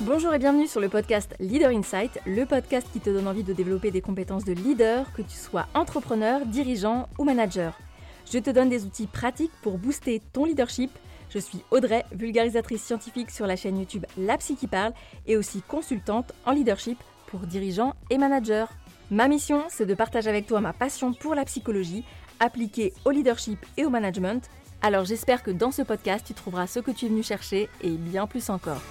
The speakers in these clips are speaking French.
Bonjour et bienvenue sur le podcast Leader Insight, le podcast qui te donne envie de développer des compétences de leader, que tu sois entrepreneur, dirigeant ou manager. Je te donne des outils pratiques pour booster ton leadership. Je suis Audrey, vulgarisatrice scientifique sur la chaîne YouTube La Psy qui parle et aussi consultante en leadership pour dirigeants et managers. Ma mission, c'est de partager avec toi ma passion pour la psychologie appliquée au leadership et au management. Alors j'espère que dans ce podcast, tu trouveras ce que tu es venu chercher et bien plus encore.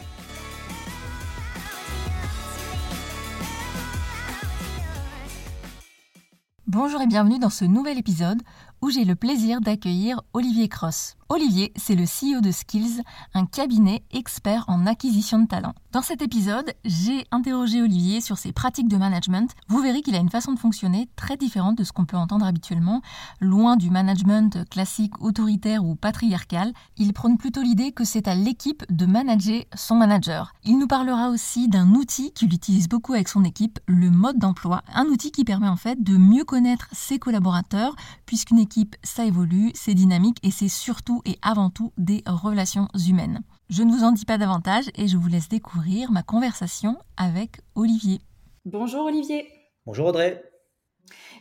Bonjour et bienvenue dans ce nouvel épisode où j'ai le plaisir d'accueillir Olivier Cross. Olivier, c'est le CEO de Skills, un cabinet expert en acquisition de talent. Dans cet épisode, j'ai interrogé Olivier sur ses pratiques de management. Vous verrez qu'il a une façon de fonctionner très différente de ce qu'on peut entendre habituellement. Loin du management classique autoritaire ou patriarcal, il prône plutôt l'idée que c'est à l'équipe de manager son manager. Il nous parlera aussi d'un outil qu'il utilise beaucoup avec son équipe, le mode d'emploi. Un outil qui permet en fait de mieux connaître ses collaborateurs, puisqu'une équipe, ça évolue, c'est dynamique et c'est surtout et avant tout des relations humaines. Je ne vous en dis pas davantage et je vous laisse découvrir ma conversation avec Olivier. Bonjour Olivier. Bonjour Audrey.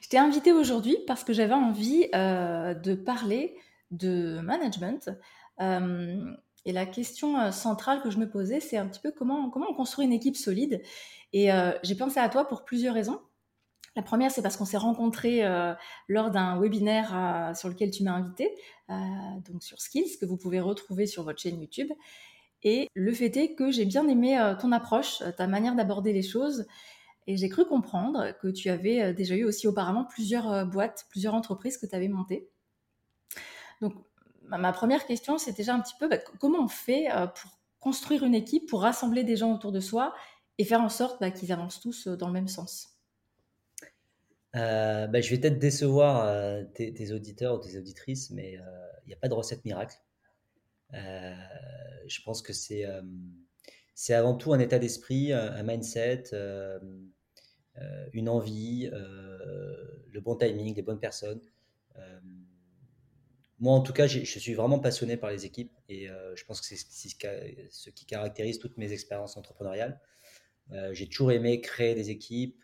Je t'ai invité aujourd'hui parce que j'avais envie euh, de parler de management. Euh, et la question euh, centrale que je me posais, c'est un petit peu comment, comment on construit une équipe solide. Et j'ai pensé à toi pour plusieurs raisons. La première, c'est parce qu'on s'est rencontrés euh, lors d'un webinaire euh, sur lequel tu m'as invité, euh, donc sur Skills, que vous pouvez retrouver sur votre chaîne YouTube. Et le fait est que j'ai bien aimé ton approche, ta manière d'aborder les choses. Et j'ai cru comprendre que tu avais déjà eu aussi auparavant plusieurs boîtes, plusieurs entreprises que tu avais montées. Donc, ma première question, c'est déjà un petit peu bah, comment on fait pour construire une équipe, pour rassembler des gens autour de soi et faire en sorte bah, qu'ils avancent tous dans le même sens? Euh, bah, je vais peut-être décevoir euh, tes, auditeurs ou tes auditrices, mais il euh, n'y a pas de recette miracle. je pense que c'est c'est avant tout un état d'esprit, un, mindset, une envie, le bon timing, les bonnes personnes. moi, en tout cas, je suis vraiment passionné par les équipes et je pense que c'est ce qui caractérise toutes mes expériences entrepreneuriales. J'ai toujours aimé créer des équipes,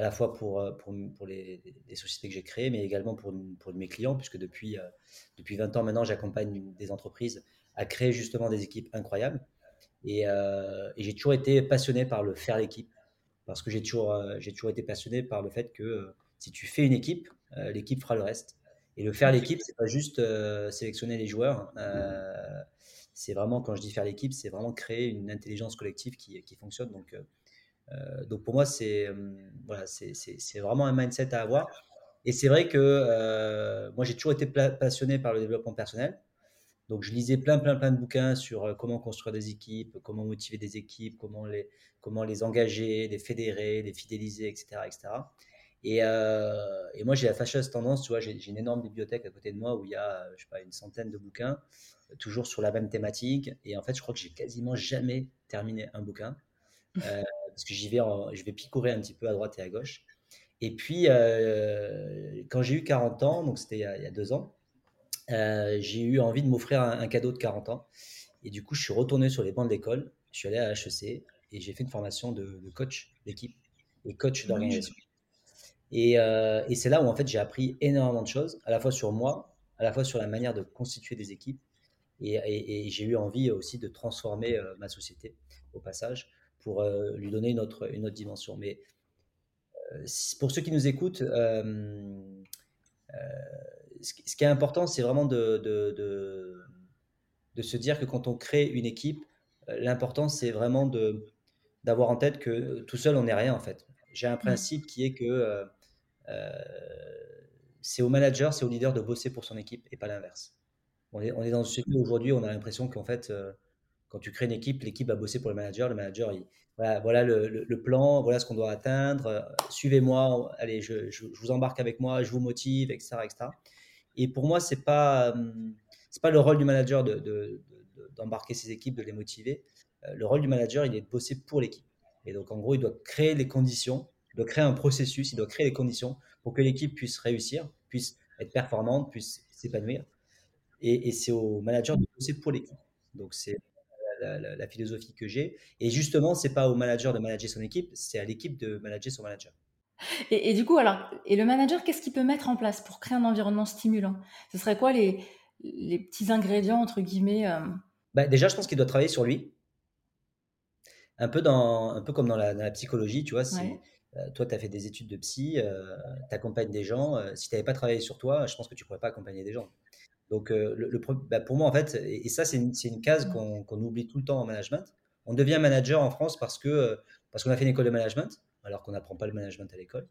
à la fois pour, euh, les, sociétés que j'ai créées, mais également pour, mes clients, puisque depuis, euh, depuis 20 ans maintenant, j'accompagne des entreprises à créer justement des équipes incroyables. Et, euh, et j'ai toujours été passionné par le faire l'équipe, parce que j'ai toujours, été passionné par le fait que si tu fais une équipe, l'équipe fera le reste. Et le faire l'équipe, c'est pas juste sélectionner les joueurs. c'est vraiment, quand je dis faire l'équipe, c'est vraiment créer une intelligence collective qui, qui fonctionne. Donc, euh, donc pour moi, c'est euh, voilà, vraiment un mindset à avoir. Et c'est vrai que euh, moi, j'ai toujours été passionné par le développement personnel. Donc, je lisais plein, plein, plein de bouquins sur comment construire des équipes, comment motiver des équipes, comment les, comment les engager, les fédérer, les fidéliser, etc. etc. Et, et moi, j'ai la fâcheuse tendance, tu vois, j'ai une énorme bibliothèque à côté de moi où il y a, je sais pas, une centaine de bouquins, toujours sur la même thématique. Et en fait, je crois que j'ai quasiment jamais terminé un bouquin. Euh, parce que j'y vais, je vais picorer un petit peu à droite et à gauche. Et puis, euh, quand j'ai eu 40 ans, donc c'était il, y a deux ans, euh, j'ai eu envie de m'offrir un, cadeau de 40 ans. Et du coup, je suis retourné sur les bancs de l'école, je suis allé à HEC et j'ai fait une formation de, coach d'équipe et coach d'organisation. Et, et c'est là où en fait j'ai appris énormément de choses, à la fois sur moi, à la fois sur la manière de constituer des équipes. Et, et j'ai eu envie aussi de transformer ma société au passage pour euh, lui donner une autre, une autre dimension. Mais euh, pour ceux qui nous écoutent, euh, ce, qui est important, c'est vraiment de, de, de, se dire que quand on crée une équipe, l'important, c'est vraiment de, d'avoir en tête que tout seul, on n'est rien en fait. J'ai un mmh. principe qui est que c'est au manager, c'est au leader de bosser pour son équipe et pas l'inverse. On est, on est dans une société aujourd'hui, on a l'impression qu'en fait, quand tu crées une équipe, l'équipe va bosser pour le manager. Le manager, il, voilà, le, plan, voilà ce qu'on doit atteindre. Euh, suivez-moi, allez, je, vous embarque avec moi, je vous motive, etc. etc. Et pour moi, ce n'est pas, c'est pas le rôle du manager d'embarquer de, ses équipes, de les motiver. Euh, le rôle du manager, il est de bosser pour l'équipe. Et donc, en gros, il doit créer les conditions, il doit créer un processus, il doit créer les conditions pour que l'équipe puisse réussir, puisse être performante, puisse s'épanouir. Et, et c'est au manager de bosser pour l'équipe. Donc, c'est la, philosophie que j'ai. Et justement, c'est pas au manager de manager son équipe, c'est à l'équipe de manager son manager. Et, du coup, alors, et le manager, qu'est-ce qu'il peut mettre en place pour créer un environnement stimulant? Ce serait quoi les, les petits ingrédients, entre guillemets bah, Déjà, je pense qu'il doit travailler sur lui. Un peu, dans, un peu comme dans la, psychologie, tu vois. Euh, toi, tu as fait des études de psy, euh, tu accompagnes des gens. Euh, si tu n'avais pas travaillé sur toi, je pense que tu ne pourrais pas accompagner des gens. Donc, le, bah, pour moi, en fait, et, ça, c'est une, une, case qu'on oublie tout le temps en management. On devient manager en France parce que parce qu'on a fait une école de management, alors qu'on n'apprend pas le management à l'école.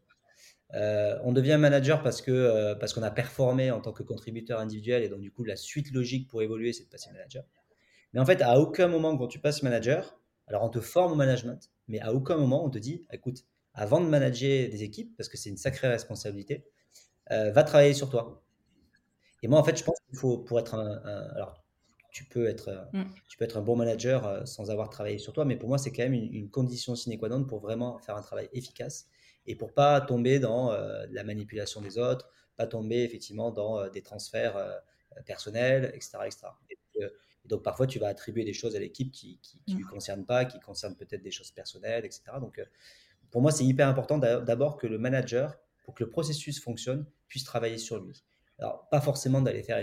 on devient manager parce que parce qu'on a performé en tant que contributeur individuel et donc du coup la suite logique pour évoluer c'est de passer manager. Mais en fait à aucun moment quand tu passes manager, alors on te forme au management, mais à aucun moment on te dit écoute avant de manager des équipes, parce que c'est une sacrée responsabilité, euh, va travailler sur toi. Et moi, en fait, je pense qu'il faut, pour être un, alors, tu peux être, mm. tu peux être un bon manager euh, sans avoir travaillé sur toi, mais pour moi, c'est quand même une, condition sine qua non pour vraiment faire un travail efficace et pour pas tomber dans euh, la manipulation des autres, pas tomber effectivement dans des transferts personnels, etc., etc. Et, donc, parfois, tu vas attribuer des choses à l'équipe qui ne lui mm. concernent pas, qui concernent peut-être des choses personnelles, etc. Donc, pour moi, c'est hyper important d'abord que le manager, pour que le processus fonctionne, puisse travailler sur lui. Alors, pas forcément d'aller faire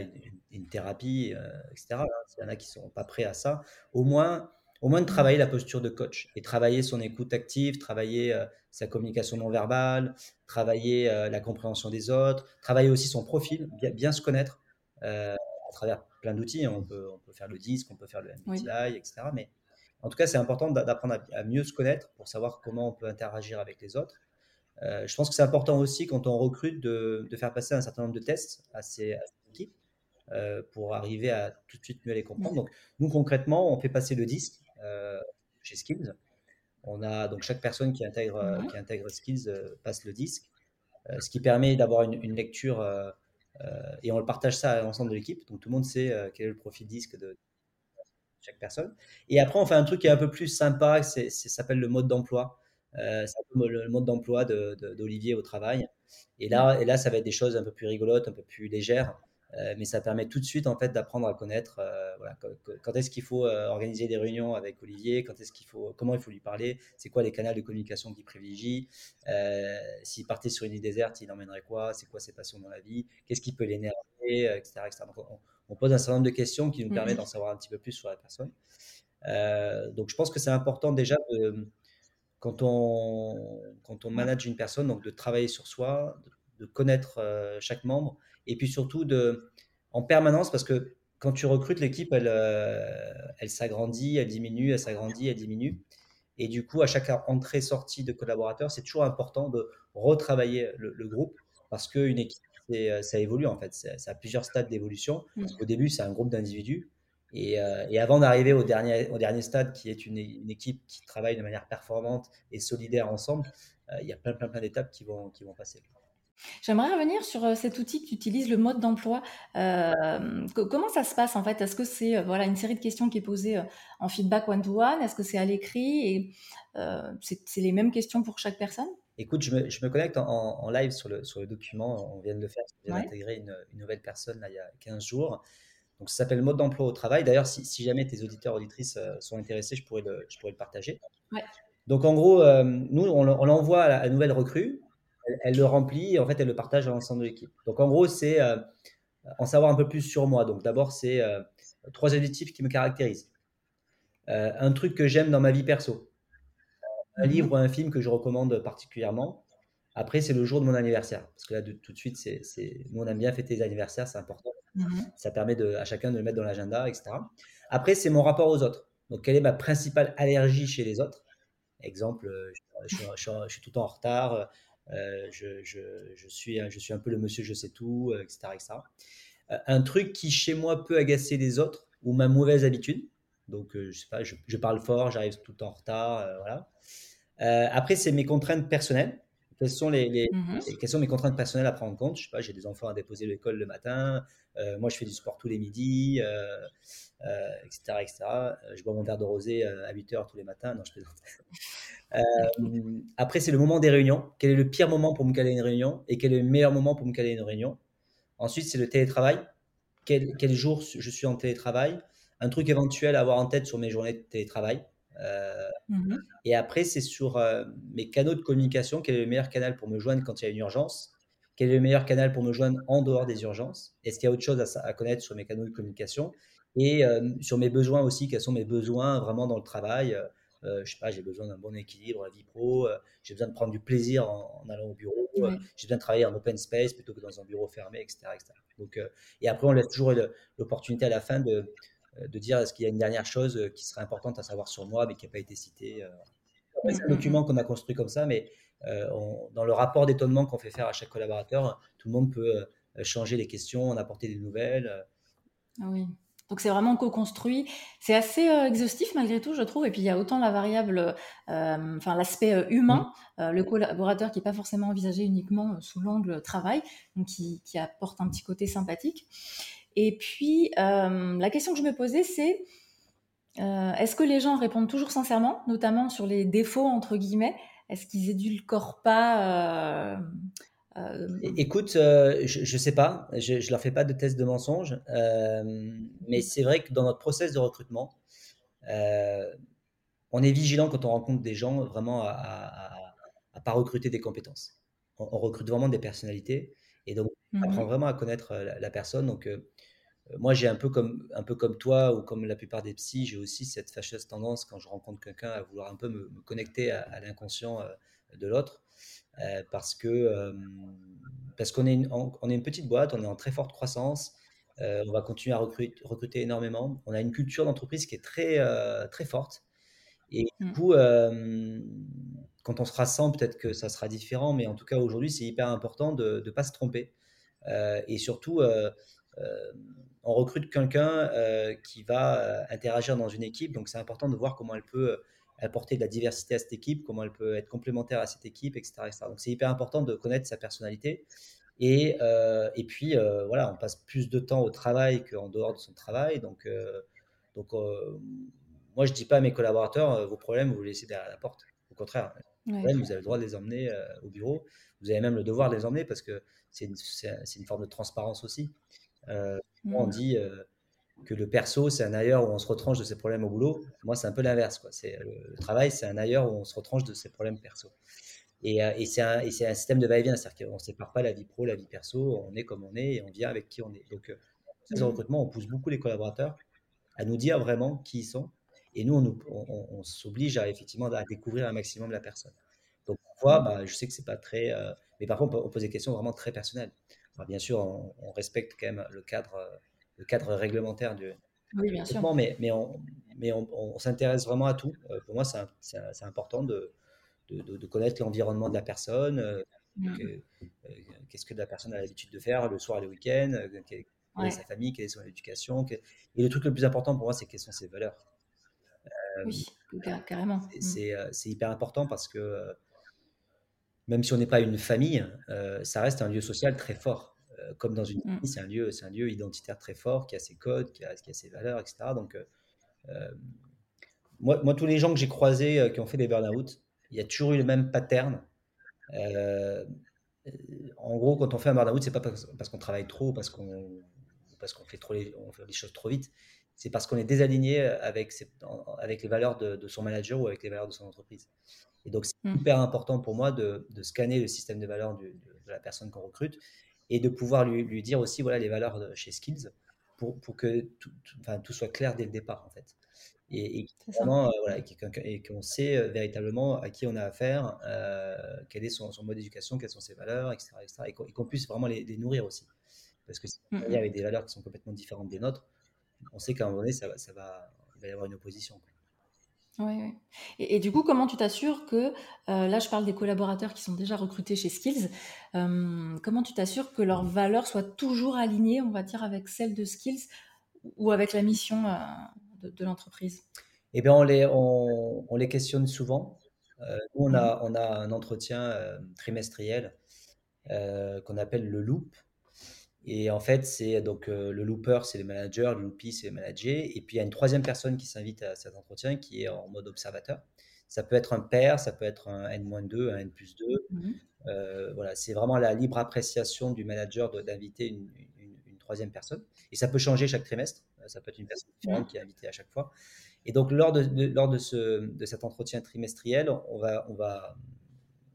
une, thérapie, euh, etc. Hein, il y en a qui ne sont pas prêts à ça. Au moins, au moins de travailler la posture de coach et travailler son écoute active, travailler euh, sa communication non verbale, travailler euh, la compréhension des autres, travailler aussi son profil, bien, se connaître à travers plein d'outils. On peut, on peut faire le disque, on peut faire le MBTI, etc. Mais en tout cas, c'est important d'apprendre à, mieux se connaître pour savoir comment on peut interagir avec les autres. Euh, je pense que c'est important aussi quand on recrute de, faire passer un certain nombre de tests à ces, équipes euh, pour arriver à tout de suite mieux les comprendre. Donc, nous, concrètement, on fait passer le disque euh, chez Skills. On a donc chaque personne qui intègre, qui intègre Skills passe le disque, ce qui permet d'avoir une, une, lecture et on le partage ça à l'ensemble de l'équipe. Donc, tout le monde sait quel est le profil disque de, chaque personne. Et après, on fait un truc qui est un peu plus sympa, ça s'appelle le mode d'emploi. Euh, le mode d'emploi d'Olivier au travail. Et là, et là, ça va être des choses un peu plus rigolotes, un peu plus légères. Euh, mais ça permet tout de suite en fait d'apprendre à connaître euh, voilà, quand, est-ce qu'il faut organiser des réunions avec Olivier, quand est-ce qu'il faut, comment il faut lui parler, c'est quoi les canaux de communication qu'il privilégie, s'il partait sur une île déserte, il emmènerait quoi, c'est quoi ses passions dans la vie, qu'est-ce qui peut l'énerver, etc., etc. Donc, on pose un certain nombre de questions qui nous permettent mhm. d'en savoir un petit peu plus sur la personne. Euh, donc, je pense que c'est important déjà de, quand on, quand on manage une personne, donc de travailler sur soi, de, connaître euh, chaque membre, et puis surtout de, en permanence, parce que quand tu recrutes l'équipe, elle, euh, elle s'agrandit, elle diminue, elle s'agrandit, elle diminue. Et du coup, à chaque entrée-sortie de collaborateurs, c'est toujours important de retravailler le, le groupe parce qu'une équipe euh, ça évolue en fait. Ça, a plusieurs stades d'évolution. Mmh. Au début, c'est un groupe d'individus. Et, euh, et, avant d'arriver au dernier, au dernier stade, qui est une, une, équipe qui travaille de manière performante et solidaire ensemble, euh, il y a plein, plein, plein d'étapes qui vont, qui vont passer. J'aimerais revenir sur cet outil que tu utilises, le mode d'emploi. comment ça se passe en fait? Est-ce que c'est voilà une série de questions qui est posée en feedback one-to-one? Est-ce que c'est à l'écrit? Et c'est les mêmes questions pour chaque personne? Écoute, je me, je me connecte en, en, live sur le, sur le document. On vient de le faire. On vient d'intégrer une, une, nouvelle personne là, il y a 15 jours. Donc, ça s'appelle mode d'emploi au travail. D'ailleurs, si, si, jamais tes auditeurs, auditrices euh, sont intéressés, je pourrais le, je pourrais le partager. Ouais. Donc, en gros, euh, nous, on, l'envoie à la nouvelle recrue. Elle, le remplit et en fait, elle le partage à l'ensemble de l'équipe. Donc, en gros, c'est euh, en savoir un peu plus sur moi. Donc, d'abord, c'est trois adjectifs qui me caractérisent. un truc que j'aime dans ma vie perso un mhm. livre ou un film que je recommande particulièrement. Après, c'est le jour de mon anniversaire. Parce que là, de, tout de suite, c'est, nous, on aime bien fêter les anniversaires, c'est important. Mhm. Ça permet à chacun de le mettre dans l'agenda, etc. Après, c'est mon rapport aux autres. Donc, quelle est ma principale allergie chez les autres? Exemple, euh, je, suis tout en retard, euh, je, suis, un peu le monsieur je sais tout, etc., euh, etc. un truc qui, chez moi, peut agacer les autres, ou ma mauvaise habitude. Donc, je parle fort, j'arrive tout en retard. Euh, après, c'est mes contraintes personnelles. Quelles sont, les, quelles sont mes contraintes personnelles à prendre en compte? Je sais pas, j'ai des enfants à déposer à l'école le matin. Euh, moi, je fais du sport tous les midis, etc., euh, etc. Je bois mon verre de rosé à 8 heures tous les matins. Non, je plaisante. après, c'est le moment des réunions. Quel est le pire moment pour me caler une réunion et quel est le meilleur moment pour me caler une réunion? Ensuite, c'est le télétravail. Quel, quel, jour je suis en télétravail? Un truc éventuel à avoir en tête sur mes journées de télétravail. Mmh et après, c'est sur mes canaux de communication, quel est le meilleur canal pour me joindre quand il y a une urgence quel est le meilleur canal pour me joindre en dehors des urgences Est-ce qu'il y a autre chose à, connaître sur mes canaux de communication Et sur mes besoins aussi, quels sont mes besoins vraiment dans le travail euh, Je sais pas, j'ai besoin d'un bon équilibre, la vie pro, j'ai besoin de prendre du plaisir en, allant au bureau, j'ai besoin de travailler en open space plutôt que dans un bureau fermé, etc. Donc, et après, on laisse toujours l'opportunité à la fin de, de dire est-ce qu'il y a une dernière chose qui serait importante à savoir sur moi mais qui n'a pas été citée. c'est un document qu'on a construit comme ça, mais euh, dans le rapport d'étonnement qu'on fait faire à chaque collaborateur, tout le monde peut euh, changer les questions, en apporter des nouvelles. Euh. Ah oui. Donc c'est vraiment co-construit. C'est assez exhaustif malgré tout, je trouve. Et puis il y a autant la variable, enfin l'aspect humain, mmh. le collaborateur qui n'est pas forcément envisagé uniquement sous l'angle travail, donc qui, qui, apporte un petit côté sympathique. Et puis la question que je me posais, c'est est-ce que les gens répondent toujours sincèrement, notamment sur les défauts entre guillemets? Est-ce qu'ils édulcorent pas euh, euh, Écoute, euh, je ne sais pas, je ne leur fais pas de test de mensonge, mais c'est vrai que dans notre process de recrutement, on est vigilant quand on rencontre des gens vraiment à ne pas recruter des compétences. On, recrute vraiment des personnalités et donc on apprend mmh vraiment à connaître la, personne. Donc moi, j'ai un peu comme un peu comme toi ou comme la plupart des psys, j'ai aussi cette fâcheuse tendance quand je rencontre quelqu'un à vouloir un peu me, connecter à, l'inconscient de l'autre, euh, parce que euh, parce qu'on est une, on, est une petite boîte, on est en très forte croissance, on va continuer à recruter, recruter, énormément. On a une culture d'entreprise qui est très très forte, et du mmh. coup, quand on sera 100, peut-être que ça sera différent, mais en tout cas aujourd'hui, c'est hyper important de ne pas se tromper, et surtout on recrute quelqu'un euh, qui va euh, interagir dans une équipe. Donc, c'est important de voir comment elle peut euh, apporter de la diversité à cette équipe, comment elle peut être complémentaire à cette équipe, etc. Donc, c'est hyper important de connaître sa personnalité. Et, et puis, voilà, on passe plus de temps au travail qu'en dehors de son travail. Donc, donc moi, je ne dis pas à mes collaborateurs, vos problèmes, vous les laissez derrière la porte. Au contraire, vous avez le droit de les emmener au bureau. Vous avez même le devoir de les emmener parce que c'est une, une, forme de transparence aussi. Euh, on mmh. dit euh, que le perso, c'est un ailleurs où on se retranche de ses problèmes au boulot. Moi, c'est un peu l'inverse. C'est, le, travail, c'est un ailleurs où on se retranche de ses problèmes perso. Et, euh, et, c'est un, un, système de va-et-vient, c'est-à-dire qu'on ne sépare pas la vie pro, la vie perso, on est comme on est et on vient avec qui on est. Donc, dans mmh. recrutement, on pousse beaucoup les collaborateurs à nous dire vraiment qui ils sont. Et nous, on, on, s'oblige à effectivement à découvrir un maximum la personne. Donc, parfois, bah, je sais que c'est pas très. mais parfois, on, pose des questions vraiment très personnelles bien sûr, on, respecte quand même le cadre, le cadre réglementaire du oui, bien sûr. mais, mais on, mais on, s'intéresse vraiment à tout. Euh, pour moi, c'est important de, de, connaître l'environnement de la personne, euh, mm. euh, qu'est-ce que la personne a l'habitude de faire le soir et le week-end, quelle, est sa famille, quelle est son éducation. Et le truc le plus important pour moi, c'est quelles sont ses valeurs. Oui, carrément. Mm. C'est hyper important parce que même si on n'est pas une famille, euh, ça reste un lieu social très fort. Euh, comme dans une mm. famille, c'est un, lieu, un lieu identitaire très fort, qui a ses codes, qui a, qui a ses valeurs, etc. Donc, euh, moi, moi, tous les gens que j'ai croisés qui ont fait des burn-out, il y a toujours eu le même pattern. en gros, quand on fait un burn-out, c'est pas parce, qu'on travaille trop, parce qu'on parce qu'on fait trop les, on fait les choses trop vite. C'est parce qu'on est désaligné avec, avec les valeurs de, de, son manager ou avec les valeurs de son entreprise. Et donc, c'est mmh. hyper important pour moi de, scanner le système de valeurs de, la personne qu'on recrute et de pouvoir lui, dire aussi voilà, les valeurs chez Skills pour, pour que tout, enfin, tout, soit clair dès le départ, en fait. Et, et, euh, voilà, et qu'on sait euh, véritablement à qui on a affaire, euh, quel est son, mode d'éducation, quelles sont ses valeurs, etc. et qu'on puisse vraiment les, nourrir aussi. Parce que si on mmh. avec des valeurs qui sont complètement différentes des nôtres, on sait qu'à un moment donné, ça, ça va, il va y avoir une opposition. Oui, Et, du coup, comment tu t'assures que, euh, là je parle des collaborateurs qui sont déjà recrutés chez Skills, euh, comment tu t'assures que leurs valeurs soient toujours alignées, on va dire, avec celles de Skills ou avec la mission euh, de, l'entreprise? Eh bien, on les, on, les questionne souvent. nous, on a, mmh. on a un entretien trimestriel qu'on appelle le loop. Et en fait, c'est donc euh, le looper, c'est le manager, le loopy, c'est le manager. Et puis il y a une troisième personne qui s'invite à cet entretien qui est en mode observateur. Ça peut être un pair, ça peut être un N-2, un N+2. Mmh euh, voilà, c'est vraiment la libre appréciation du manager d'inviter une, troisième personne. Et ça peut changer chaque trimestre. Ça peut être une personne différente qui est invitée à chaque fois. Et donc, lors de, lors de, ce, de cet entretien trimestriel, on va, on, va,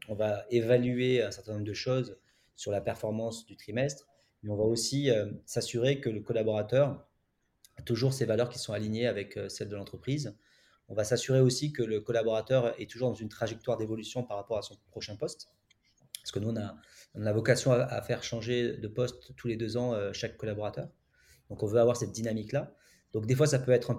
on va évaluer un certain nombre de choses sur la performance du trimestre, on va aussi s'assurer que le collaborateur a toujours ses valeurs qui sont alignées avec celles de l'entreprise. On va s'assurer aussi que le collaborateur est toujours dans une trajectoire d'évolution par rapport à son prochain poste. Parce que nous, on a, on vocation à, faire changer de poste tous les deux ans euh, chaque collaborateur. Donc, on veut avoir cette dynamique-là. Donc, des fois, ça peut, être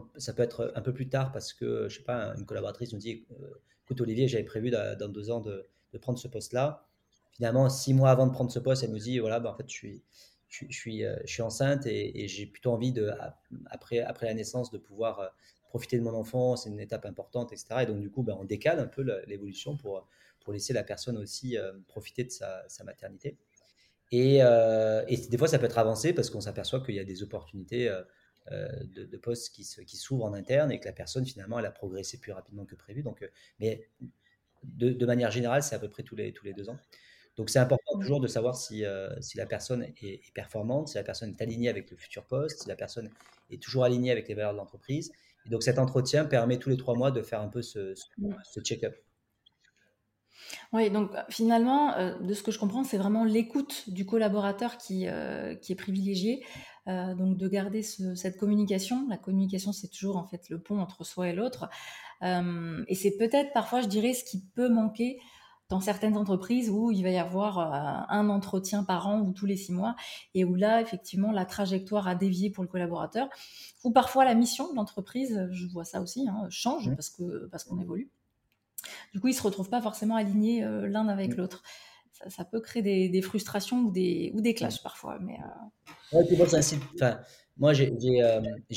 un, peu plus tard parce que, je sais pas, une collaboratrice nous dit euh, Écoute, Olivier, j'avais prévu dans deux ans de, de prendre ce poste-là. Finalement, six mois avant de prendre ce poste, elle nous dit Voilà, bah, en fait, je suis, je, suis, euh, je suis enceinte et, j'ai plutôt envie, de, après, la naissance, de pouvoir profiter de mon enfant, c'est une étape importante, etc. Et donc, du coup, ben, on décale un peu l'évolution pour, laisser la personne aussi euh, profiter de sa, maternité. Euh, et, des fois, ça peut être avancé parce qu'on s'aperçoit qu'il y a des opportunités euh, de, postes qui, s'ouvrent en interne et que la personne, finalement, elle a progressé plus rapidement que prévu. Donc, mais de, manière générale, c'est à peu près tous les deux ans. Donc, c'est important toujours de savoir si, si la personne est, est, performante, si la personne est alignée avec le futur poste, si la personne est toujours alignée avec les valeurs de l'entreprise donc cet entretien permet tous les trois mois de faire un peu ce, check-up. Oui, donc finalement, euh, de ce que je comprends, c'est vraiment l'écoute du collaborateur qui, euh, qui est privilégiée. Euh, donc de garder cette communication. La communication, c'est toujours en fait le pont entre soi et l'autre. et c'est peut-être parfois, je dirais, ce qui peut manquer dans certaines entreprises où il va y avoir euh, un entretien par an ou tous les six mois, et où là, effectivement, la trajectoire a dévié pour le collaborateur, ou parfois la mission de l'entreprise, je vois ça aussi, hein, change parce que parce qu'on évolue. Du coup, ils se retrouvent pas forcément alignés euh, l'un avec l'autre. Ça, peut créer des, frustrations ou des, ou des clashs parfois. Mais, euh... enfin, moi, j'ai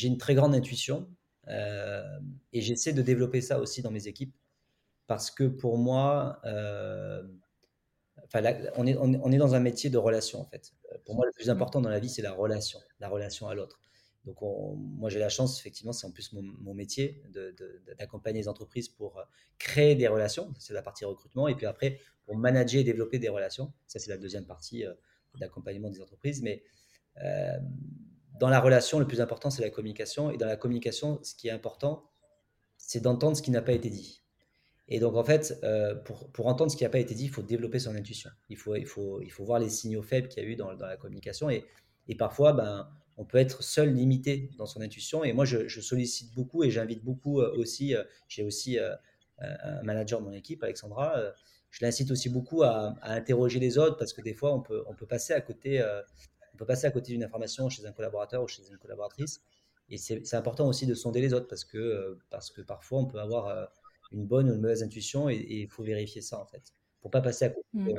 une très grande intuition euh, et j'essaie de développer ça aussi dans mes équipes parce que pour moi, euh, enfin, on, est, on, est dans un métier de relation en fait. Pour moi, le plus mmh. important dans la vie, c'est la relation, la relation à l'autre. Donc, moi, j'ai la chance, effectivement, c'est en plus mon, métier d'accompagner les entreprises pour euh, créer des relations. C'est la partie recrutement. Et puis après, pour manager et développer des relations. Ça, c'est la deuxième partie euh, d'accompagnement des entreprises. Mais dans la relation, le plus important, c'est la communication. Et dans la communication, ce qui est important, c'est d'entendre ce qui n'a pas été dit. Et donc, en fait, euh, pour, pour, entendre ce qui n'a pas été dit, il faut développer son intuition. Il faut, il faut, il faut voir les signaux faibles qu'il y a eu dans, dans la communication. Et, et, parfois, ben, on peut être seul limité dans son intuition. Et moi, je, sollicite beaucoup et j'invite beaucoup euh, aussi. Euh, j'ai aussi un manager dans mon équipe, Alexandra. je l'incite aussi beaucoup à, à, interroger les autres parce que des fois, on peut, on peut passer à côté. on peut passer à côté d'une information chez un collaborateur ou chez une collaboratrice. Et c'est important aussi de sonder les autres parce que, parce que parfois, on peut avoir une bonne ou une mauvaise intuition et il faut vérifier ça en fait. Pour pas passer à côté. Mmh.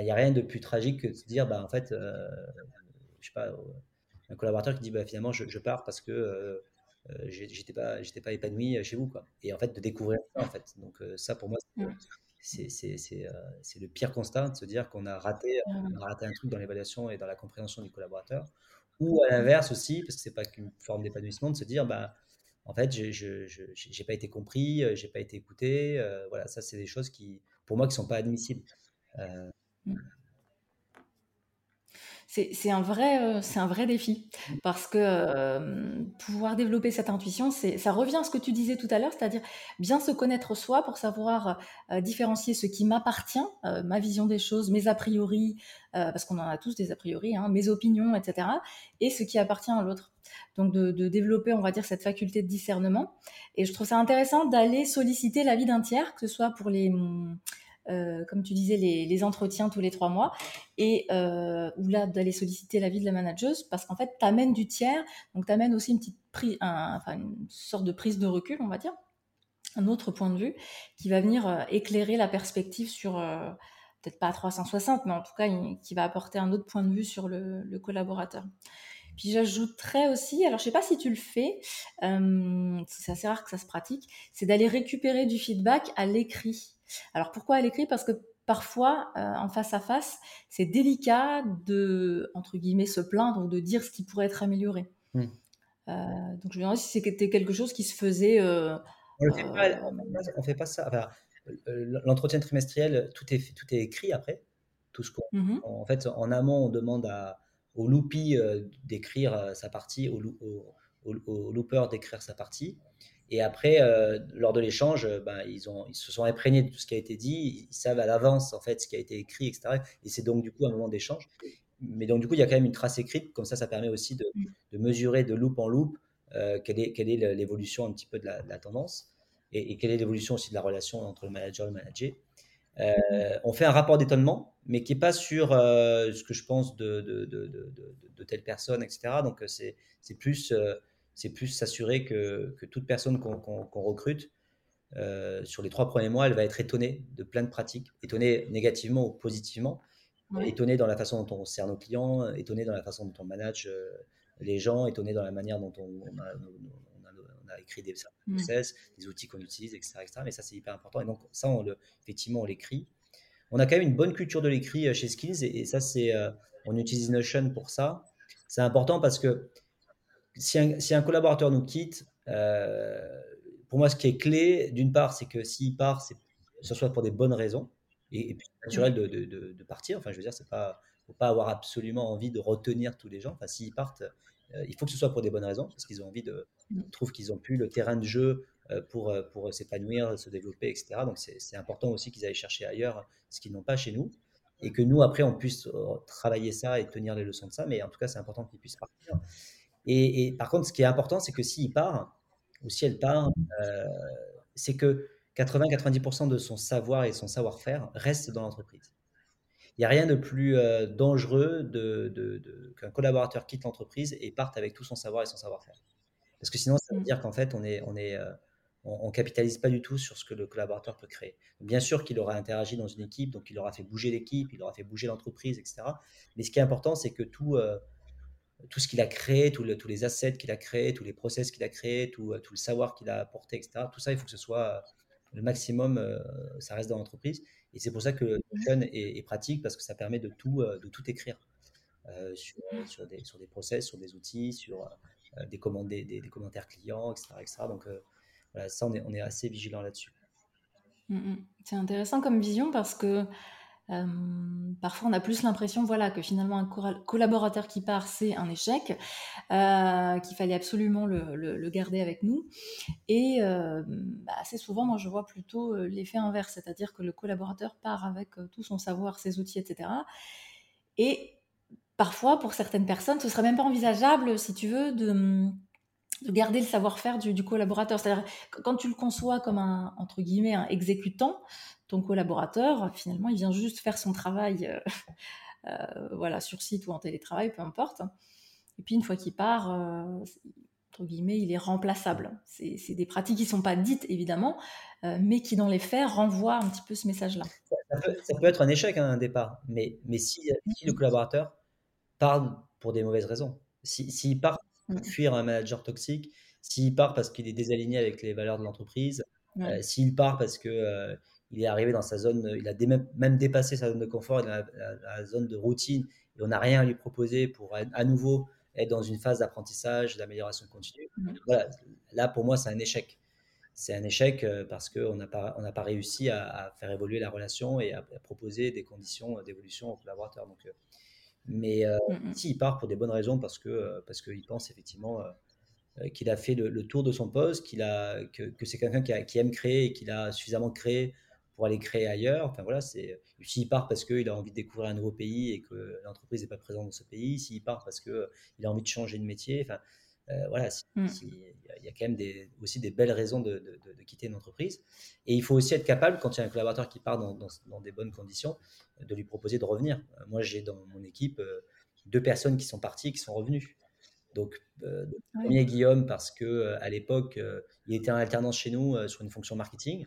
Il n'y a rien de plus tragique que de se dire, bah, en fait, euh, je sais pas, euh, un collaborateur qui dit, bah, finalement, je, pars parce que euh, j'étais pas, j'étais pas épanoui chez vous. Quoi. Et en fait, de découvrir ça en fait. Donc, ça pour moi, c'est, c'est, c'est, le pire constat de se dire qu'on a raté, on a raté un truc dans l'évaluation et dans la compréhension du collaborateur. Ou à l'inverse aussi, parce que c'est pas qu'une forme d'épanouissement, de se dire, bah, en fait, je n'ai pas été compris, euh, j'ai pas été écouté. Euh, voilà, ça, c'est des choses qui, pour moi, qui sont pas admissibles. Euh, mmh c'est un, vrai, euh, un vrai défi parce que euh, pouvoir développer cette intuition, ça revient à ce que tu disais tout à l'heure, c'est-à-dire bien se connaître soi pour savoir euh, différencier ce qui m'appartient, ma vision des choses, mes a priori, parce qu'on en a tous des a priori, hein, mes opinions, etc., et ce qui appartient à l'autre. Donc de, de, développer, on va dire, cette faculté de discernement. Et je trouve ça intéressant d'aller solliciter l'avis d'un tiers, que ce soit pour les euh, comme tu disais, les, entretiens tous les trois mois, et euh, ou là d'aller solliciter l'avis de la manageuse, parce qu'en fait, tu amènes du tiers, donc tu amènes aussi une petite prise, enfin, une sorte de prise de recul, on va dire, un autre point de vue, qui va venir euh, éclairer la perspective sur, peut-être pas à 360, mais en tout cas, qui va apporter un autre point de vue sur le, collaborateur. Puis j'ajouterais aussi, alors je sais pas si tu le fais, c'est assez rare que ça se pratique, c'est d'aller récupérer du feedback à l'écrit. Alors pourquoi à l'écrit Parce que parfois, euh, en face à face, c'est délicat de, entre guillemets, se plaindre ou de dire ce qui pourrait être amélioré. Hmm. Euh, donc je me demande si c'était quelque chose qui se faisait. Euh, on ne fait, pas ça. L'entretien trimestriel, tout est, tout est écrit après. Tout ce mmh en fait, en amont, on demande à, au loopy d'écrire sa partie, au, au, looper d'écrire sa partie. Et après, lors de l'échange, ben, ils, ont, ils se sont imprégnés de tout ce qui a été dit, ils savent à l'avance en fait ce qui a été écrit, etc. Et c'est donc du coup un moment d'échange. Mais donc du coup, il y a quand même une trace écrite, comme ça, ça permet aussi de, de mesurer de loop en loop quelle est, quelle est l'évolution un petit peu de la, tendance et, quelle est l'évolution aussi de la relation entre le manager et le manager. Euh, on fait un rapport d'étonnement, mais qui n'est pas sur euh, ce que je pense de, de, de, de telle personne, etc. Donc, euh, c'est plus, c'est plus s'assurer que, que, toute personne qu'on recrute, sur les trois premiers mois, elle va être étonnée de plein de pratiques, étonnée négativement ou positivement, étonnée dans la façon dont on sert nos clients, étonnée dans la façon dont on manage les gens, étonnée dans la manière dont on, on a, écrit des process, des outils qu'on utilise, etc., Mais ça, c'est hyper important. Et donc, ça, on le, effectivement, on l'écrit. On a quand même une bonne culture de l'écrit euh, chez Skills. Et, ça, c'est, euh, on utilise Notion pour ça. C'est important parce que si un, si un collaborateur nous quitte, euh, pour moi, ce qui est clé, d'une part, c'est que s'il part, c'est, ce soit pour des bonnes raisons. Et, puis, c'est naturel de, de, de, partir. Enfin, je veux dire, c'est pas, faut pas avoir absolument envie de retenir tous les gens. Enfin, s'ils partent, il faut que ce soit pour des bonnes raisons, parce qu'ils ont envie de, Mmh. trouvent qu'ils ont plus le terrain de jeu euh, pour, euh, pour s'épanouir, se développer, etc. Donc c'est important aussi qu'ils aillent chercher ailleurs ce qu'ils n'ont pas chez nous et que nous, après, on puisse euh, travailler ça et tenir les leçons de ça. Mais en tout cas, c'est important qu'ils puissent partir. Et, par contre, ce qui est important, c'est que s'il part, ou si elle part, c'est que 80-90% de son savoir et son savoir-faire restent dans l'entreprise. Il n'y a rien de plus dangereux de, de, qu'un collaborateur quitte l'entreprise et parte avec tout son savoir et son savoir-faire. Parce que sinon, ça veut mmh. dire qu'en fait, on est, on est, euh, on, capitalise pas du tout sur ce que le collaborateur peut créer. Bien sûr qu'il aura interagi dans une équipe, donc il aura fait bouger l'équipe, il aura fait bouger l'entreprise, etc. Mais ce qui est important, c'est que tout, euh, tout ce qu'il a créé, tous les assets qu'il a créés, tous les process qu'il a créés, tout, euh, tout, le savoir qu'il a apporté, etc. Tout ça, il faut que ce soit le maximum, ça reste dans l'entreprise. Et c'est pour ça que Notion mmh. est, est, pratique parce que ça permet de tout, de tout écrire sur, mmh. sur, des, sur des process, sur des outils, sur euh, des, commandes, des, commentaires clients, etc. Donc euh, voilà, ça, on est, on est assez vigilant là-dessus. Mm, mm. C'est intéressant comme vision parce que euh, parfois, on a plus l'impression voilà, que finalement, un collaborateur qui part, c'est un échec, qu'il fallait absolument le, garder avec nous. Et bah, assez souvent, moi, je vois plutôt l'effet inverse, c'est-à-dire que le collaborateur part avec tout son savoir, ses outils, etc. Et parfois, pour certaines personnes, ce serait même pas envisageable, si tu veux, de, garder le savoir-faire du, collaborateur. C'est-à-dire, quand tu le conçois comme un, entre guillemets, un exécutant, ton collaborateur, finalement, il vient juste faire son travail, euh, euh, voilà, sur site ou en télétravail, peu importe. Et puis, une fois qu'il part, euh, entre guillemets, il est remplaçable. C'est des pratiques qui ne sont pas dites, évidemment, mais qui, dans les faits, renvoient un petit peu ce message-là. Ça, peut être un échec, hein, un départ, mais, mais si, si le collaborateur part pour des mauvaises raisons. S'il part pour mmh. fuir un manager toxique, s'il part parce qu'il est désaligné avec les valeurs de l'entreprise, euh, s'il part parce que euh, il est arrivé dans sa zone, il a même, dépassé sa zone de confort, la, zone de routine, et on n'a rien à lui proposer pour à, nouveau être dans une phase d'apprentissage, d'amélioration continue. Mmh. Voilà, là pour moi c'est un échec. C'est un échec euh, parce qu'on n'a pas, on pas réussi à, faire évoluer la relation et à, proposer des conditions d'évolution aux collaborateurs. Donc mais euh, mmh, mmh. s'il part pour des bonnes raisons, parce que euh, parce qu'il pense effectivement euh, qu'il a fait le, tour de son poste, qu'il a que, que c'est quelqu'un qui, qui, aime créer et qu'il a suffisamment créé pour aller créer ailleurs. Enfin voilà, c'est s'il part parce qu'il a envie de découvrir un nouveau pays et que l'entreprise n'est pas présente dans ce pays, s'il part parce que il a envie de changer de métier. Enfin voilà, mmh. il y a quand même des, aussi des belles raisons de, de, quitter une entreprise. Et il faut aussi être capable, quand il y a un collaborateur qui part dans, dans des bonnes conditions, de lui proposer de revenir. Euh, moi, j'ai dans mon équipe euh, deux personnes qui sont parties qui sont revenues. Donc, euh, premier Guillaume, parce que à l'époque, il était en alternance chez nous sur une fonction marketing.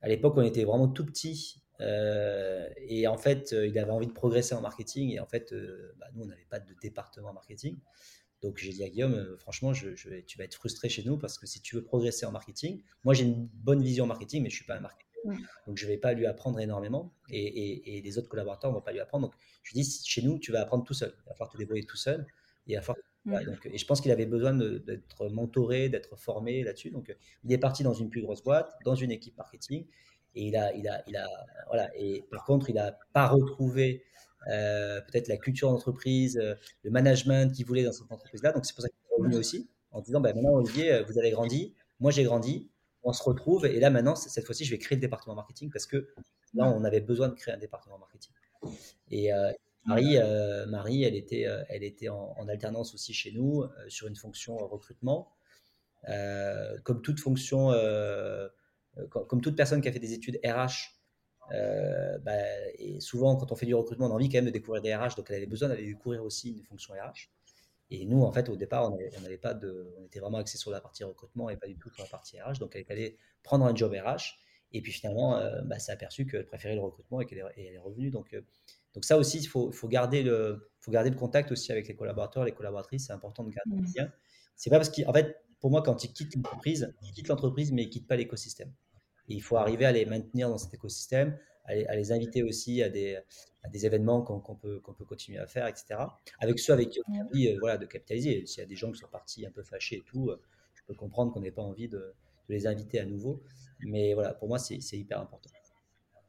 À l'époque, on était vraiment tout petit. et en fait, il avait envie de progresser en marketing. Et en fait, bah, nous, on n'avait pas de département marketing. Donc, j'ai dit à Guillaume, franchement, je, tu vas être frustré chez nous parce que si tu veux progresser en marketing, moi, j'ai une bonne vision marketing, mais je ne suis pas un marketing donc, je ne vais pas lui apprendre énormément et, les autres collaborateurs ne vont pas lui apprendre. Donc, je lui dis, chez nous, tu vas apprendre tout seul. Il va falloir te débrouiller tout seul. Et, donc, et je pense qu'il avait besoin d'être mentoré, d'être formé là-dessus. Donc, il est parti dans une plus grosse boîte, dans une équipe marketing. Et il a, il a, il a, voilà. Et par contre, il n'a pas retrouvé peut-être la culture d'entreprise, le management qu'ils voulaient dans cette entreprise-là. Donc c'est pour ça qu'ils sont revenus aussi en disant bah, maintenant Olivier, vous avez grandi, moi j'ai grandi, on se retrouve et là maintenant cette fois-ci je vais créer le département marketing parce que là on avait besoin de créer un département marketing. Et Marie, Marie, elle était, elle était en, en, alternance aussi chez nous sur une fonction recrutement. comme toute fonction euh, comme toute personne qui a fait des études RH, euh, bah, et souvent quand on fait du recrutement, on a envie quand même de découvrir des RH, donc elle avait besoin d'aller découvrir aussi une fonction RH. Et nous, en fait, au départ, on, n'avait pas de, on était vraiment axé sur la partie recrutement et pas du tout sur la partie RH. Donc, elle est allée prendre un job RH. Et puis finalement, euh, bah, s'est aperçu qu'elle préférait le recrutement et qu'elle est, elle est revenue. Donc, donc ça aussi, il faut, faut, garder le, faut garder le contact aussi avec les collaborateurs, les collaboratrices. C'est important de garder le mmh. lien. C'est pas parce qu'en fait, pour moi, quand ils quittent l'entreprise, ils quittent l'entreprise, mais ils quittent pas l'écosystème. Et il faut arriver à les maintenir dans cet écosystème, à les, inviter aussi à des, à des événements qu'on peut, continuer à faire, etc. Avec ceux avec qui on a envie euh, voilà, de capitaliser. S'il y a des gens qui sont partis un peu fâchés et tout, euh, je peux comprendre qu'on n'ait pas envie de, de, les inviter à nouveau. Mais voilà, pour moi, c'est hyper important.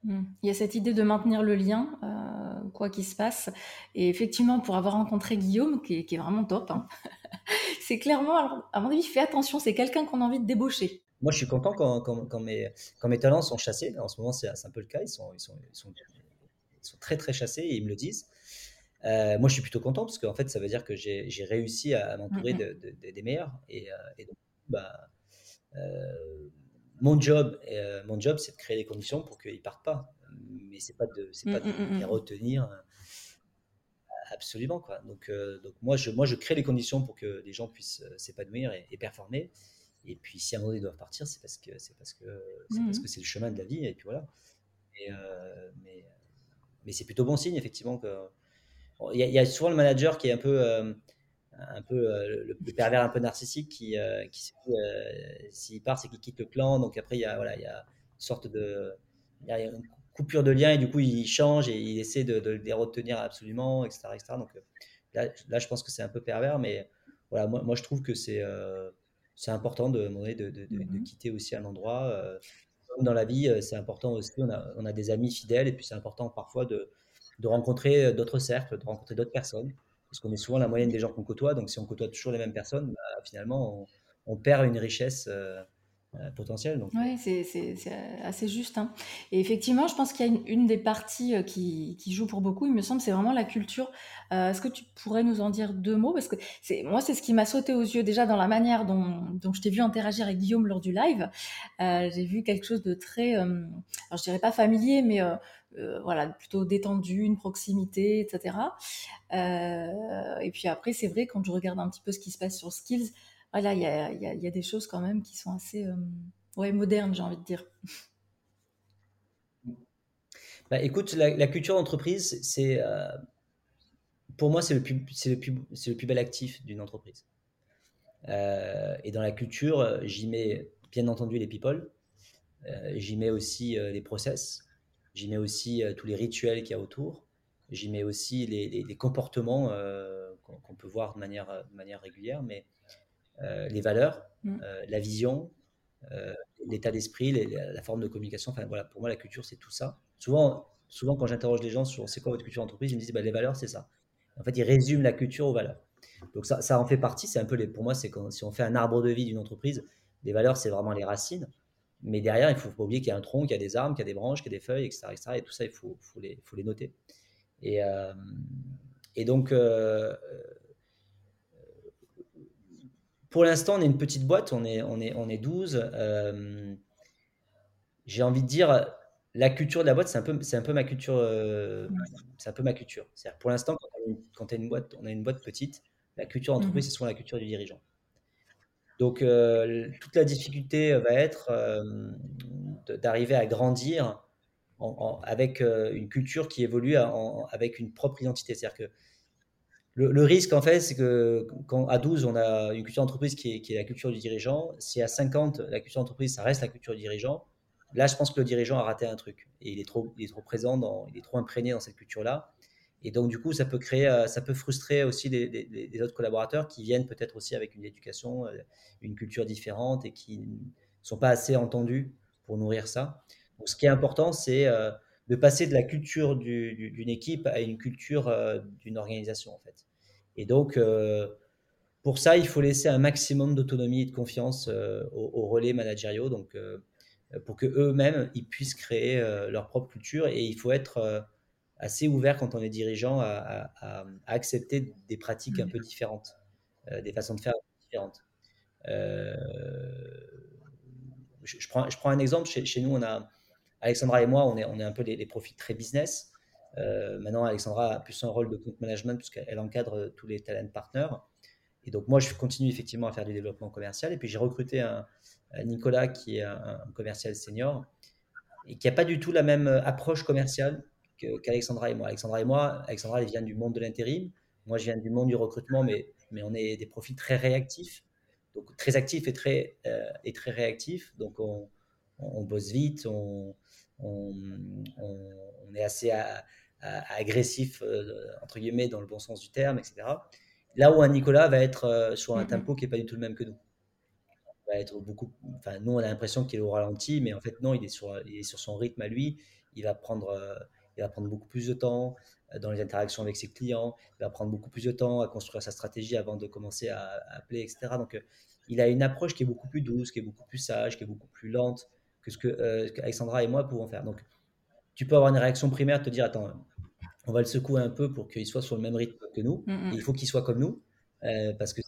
Mmh. Il y a cette idée de maintenir le lien, euh, quoi qu'il se passe. Et effectivement, pour avoir rencontré Guillaume, qui est, qui est vraiment top, hein, c'est clairement, alors, à mon avis, fais attention, c'est quelqu'un qu'on a envie de débaucher moi, je suis content quand, quand, quand, mes, quand, mes, talents sont chassés. En ce moment, c'est un peu le cas. Ils sont, ils sont, ils sont, ils sont très, très chassés et ils me le disent. Euh, moi, je suis plutôt content parce qu'en fait, ça veut dire que j'ai réussi à m'entourer de, des meilleurs. Et, euh, et donc, bah, euh, mon job, mon job, c'est de créer des conditions pour qu'ils partent pas. Mais c'est pas de, c'est pas de les retenir absolument quoi. Donc, donc moi, je, moi, je crée les conditions pour que les gens puissent s'épanouir et, et, performer. Et puis, si à un moment donné ils doivent partir, c'est parce que c'est parce que c'est parce mmh que c'est le chemin de la vie. Et puis voilà. Euh, mais mais c'est plutôt bon signe effectivement que il y, a souvent le manager qui est un peu euh, un peu euh, le, pervers un peu narcissique qui qui s'il part c'est qu'il quitte le clan. Donc après il y a voilà il y a une sorte de il y a une coupure de lien et du coup il change et il essaie de, de les retenir absolument etc etc. Donc là, là je pense que c'est un peu pervers mais voilà moi, moi je trouve que c'est c'est important de, de, de, de, mmh quitter aussi un endroit. Euh, dans la vie, euh, c'est important aussi. On a, on a, des amis fidèles et puis c'est important parfois de, rencontrer euh, d'autres cercles, de rencontrer d'autres personnes. Parce qu'on est souvent la moyenne des gens qu'on côtoie. Donc si on côtoie toujours les mêmes personnes, bah, finalement, on, perd une richesse. Euh, potentiel. Oui, c'est assez juste. Hein. Et effectivement, je pense qu'il y a une, des parties euh, qui, qui, joue pour beaucoup, il me semble, c'est vraiment la culture. Euh, est-ce que tu pourrais nous en dire deux mots? Parce que moi, c'est ce qui m'a sauté aux yeux déjà dans la manière dont, dont je t'ai vu interagir avec Guillaume lors du live. J'ai vu quelque chose de très, alors je dirais pas familier, mais voilà, plutôt détendu, une proximité, etc. et puis après, c'est vrai, quand je regarde un petit peu ce qui se passe sur Skills, voilà, il y a, des choses quand même qui sont assez euh, ouais, modernes, j'ai envie de dire. Bah, écoute, la, culture d'entreprise, c'est euh, pour moi, c'est le, plus, le, plus, le plus bel actif d'une entreprise. Euh, et dans la culture, j'y mets bien entendu les people, j'y mets aussi les process, j'y mets aussi tous les rituels qu'il y a autour, j'y mets aussi les, comportements qu'on peut voir de manière, de manière régulière, mais euh, les valeurs, mm. euh, la vision, euh, l'état d'esprit, la forme de communication. Enfin voilà, pour moi la culture c'est tout ça. Souvent, souvent quand j'interroge les gens sur c'est quoi votre culture d'entreprise, ils me disent bah, les valeurs c'est ça. En fait, ils résument la culture aux valeurs. Donc ça, ça en fait partie. C'est un peu les, pour moi, c'est quand si on fait un arbre de vie d'une entreprise, les valeurs c'est vraiment les racines. Mais derrière, il faut pas oublier qu'il y a un tronc, qu'il y a des arbres, qu'il y a des branches, qu'il y a des feuilles, etc., etc. Et tout ça, il faut, faut, les, faut les noter. Et, et donc, pour l'instant, on est une petite boîte, on est, on est, on est 12. Euh, j'ai envie de dire, la culture de la boîte, c'est un peu, c'est un peu ma culture. Euh, c'est un peu ma culture. C'est-à-dire, pour l'instant, quand, on a une boîte, on a une boîte petite, la culture d'entreprise, mmh. c'est souvent la culture du dirigeant. Donc, euh, toute la difficulté va être d'arriver à grandir avec une culture qui évolue avec une propre identité. C'est-à-dire que le, risque, en fait, c'est que quand à 12, on a une culture d'entreprise qui est, la culture du dirigeant, si à 50, la culture d'entreprise, ça reste la culture du dirigeant, là, je pense que le dirigeant a raté un truc. Et il est trop, présent, il est trop imprégné dans cette culture-là. Et donc, du coup, ça peut créer, euh, ça peut frustrer aussi des, autres collaborateurs qui viennent peut-être aussi avec une éducation, euh, une culture différente et qui ne sont pas assez entendus pour nourrir ça. Donc, ce qui est important, c'est euh, de passer de la culture d'une équipe à une culture d'une organisation, en fait. Et donc, pour ça, il faut laisser un maximum d'autonomie et de confiance aux, relais managériaux, donc pour que eux-mêmes ils puissent créer leur propre culture. Et il faut être assez ouvert quand on est dirigeant à, accepter des pratiques un peu différentes, des façons de faire différentes. Je, prends, je, prends, un exemple. Chez, chez, nous, on a Alexandra et moi, on est, on est un peu des, profils très business. maintenant, Alexandra a plus un rôle de compte management puisqu'elle encadre tous les talent partners. Et donc, moi, je continue effectivement à faire du développement commercial. Et puis, j'ai recruté un, Nicolas qui est un, commercial senior et qui n'a pas du tout la même approche commerciale qu'Alexandra et moi. Alexandra et moi, Alexandra, elle vient du monde de l'intérim. Moi, je viens du monde du recrutement, mais, mais on est des profils très réactifs. Donc, très actifs et très, euh, et très réactifs. Donc, on, on bosse vite, on, on, est assez agressif, euh, entre guillemets, dans le bon sens du terme, etc. Là où un Nicolas va être euh, sur un mm-hmm. tempo qui n'est pas du tout le même que nous. va être beaucoup, enfin, nous, on a l'impression qu'il est au ralenti, mais en fait, non, il est sur, il est sur son rythme à lui. Il va prendre, euh, il va prendre beaucoup plus de temps dans les interactions avec ses clients. Il va prendre beaucoup plus de temps à construire sa stratégie avant de commencer à, appeler, etc. Donc, il a une approche qui est beaucoup plus douce, qui est beaucoup plus sage, qui est beaucoup plus lente que ce que Alexandra et moi pouvons faire. Donc, tu peux avoir une réaction primaire, te dire, attends, on va le secouer un peu pour qu'il soit sur le même rythme que nous. Mm, mm. il faut qu'il soit comme nous, euh, parce que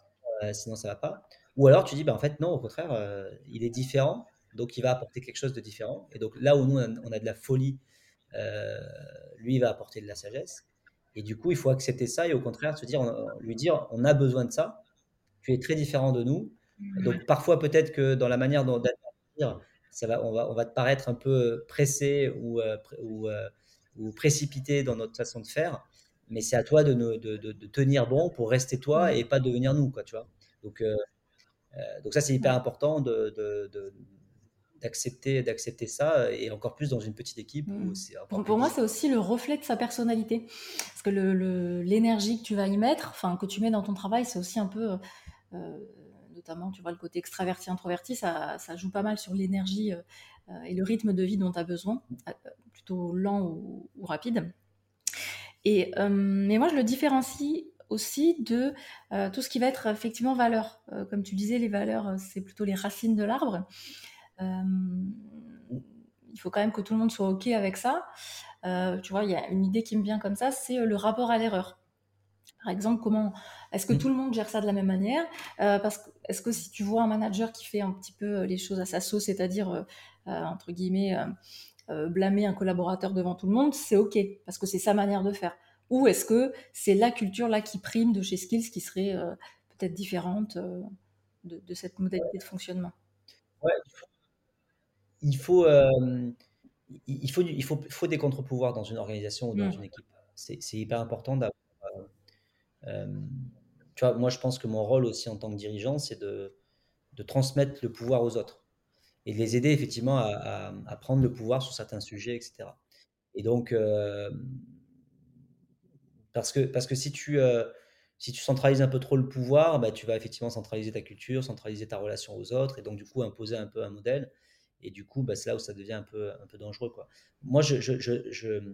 euh, sinon ça va pas. Ou alors tu dis, bah, en fait, non, au contraire, euh, il est différent, donc il va apporter quelque chose de différent. Et donc là où nous, on a de la folie, lui, il va apporter de la sagesse. Et du coup, il faut accepter ça et au contraire se dire, lui dire, on a besoin de ça. Tu es très différent de nous. Mm. Donc parfois, peut-être que dans la manière dont ça va, on va, on va te paraître un peu pressé ou, ou ou précipité dans notre façon de faire. Mais c'est à toi de, de, de, tenir bon pour rester toi et pas devenir nous, quoi, tu vois. Donc, euh, euh, donc ça, c'est hyper important d'accepter d'accepter ça et encore plus dans une petite équipe mmh. pour, pour moi c'est aussi le reflet de sa personnalité parce que l'énergie le, que tu vas y mettre enfin que tu mets dans ton travail c'est aussi un peu euh, notamment tu vois le côté extraverti introverti ça, joue pas mal sur l'énergie et le rythme de vie dont tu as besoin lent ou, rapide. Et, euh, mais moi, je le différencie aussi de euh, tout ce qui va être effectivement valeur. Euh, comme tu disais, les valeurs, c'est plutôt les racines de l'arbre. il faut quand même que tout le monde soit OK avec ça. tu vois, il y a une idée qui me vient comme ça, c'est le rapport à l'erreur. Par exemple, comment est-ce que mmh. tout le monde gère ça de la même manière Parce que est-ce que si tu vois un manager qui fait un petit peu les choses à sa sauce, c'est-à-dire entre guillemets euh, blâmer un collaborateur devant tout le monde, c'est OK, parce que c'est sa manière de faire. Ou est-ce que c'est la culture là qui prime de chez Skills qui serait euh, peut-être différente euh, de, cette modalité de fonctionnement? Il faut, il faut, il faut, faut des contre-pouvoirs dans une organisation ou dans mmh. une équipe. C'est hyper important d'avoir. Vois, moi, je pense que mon rôle aussi en tant que dirigeant, c'est de, transmettre le pouvoir aux autres et de les aider effectivement à, prendre le pouvoir sur certains sujets, etc. Et donc, euh, parce, que, parce que si tu, euh, si tu centralises un peu trop le pouvoir, bah, tu vas effectivement centraliser ta culture, centraliser ta relation aux autres, et donc du coup imposer un peu un modèle. Et du coup, bah, c'est là où ça devient un peu, un peu dangereux. Quoi. Moi, je je, je,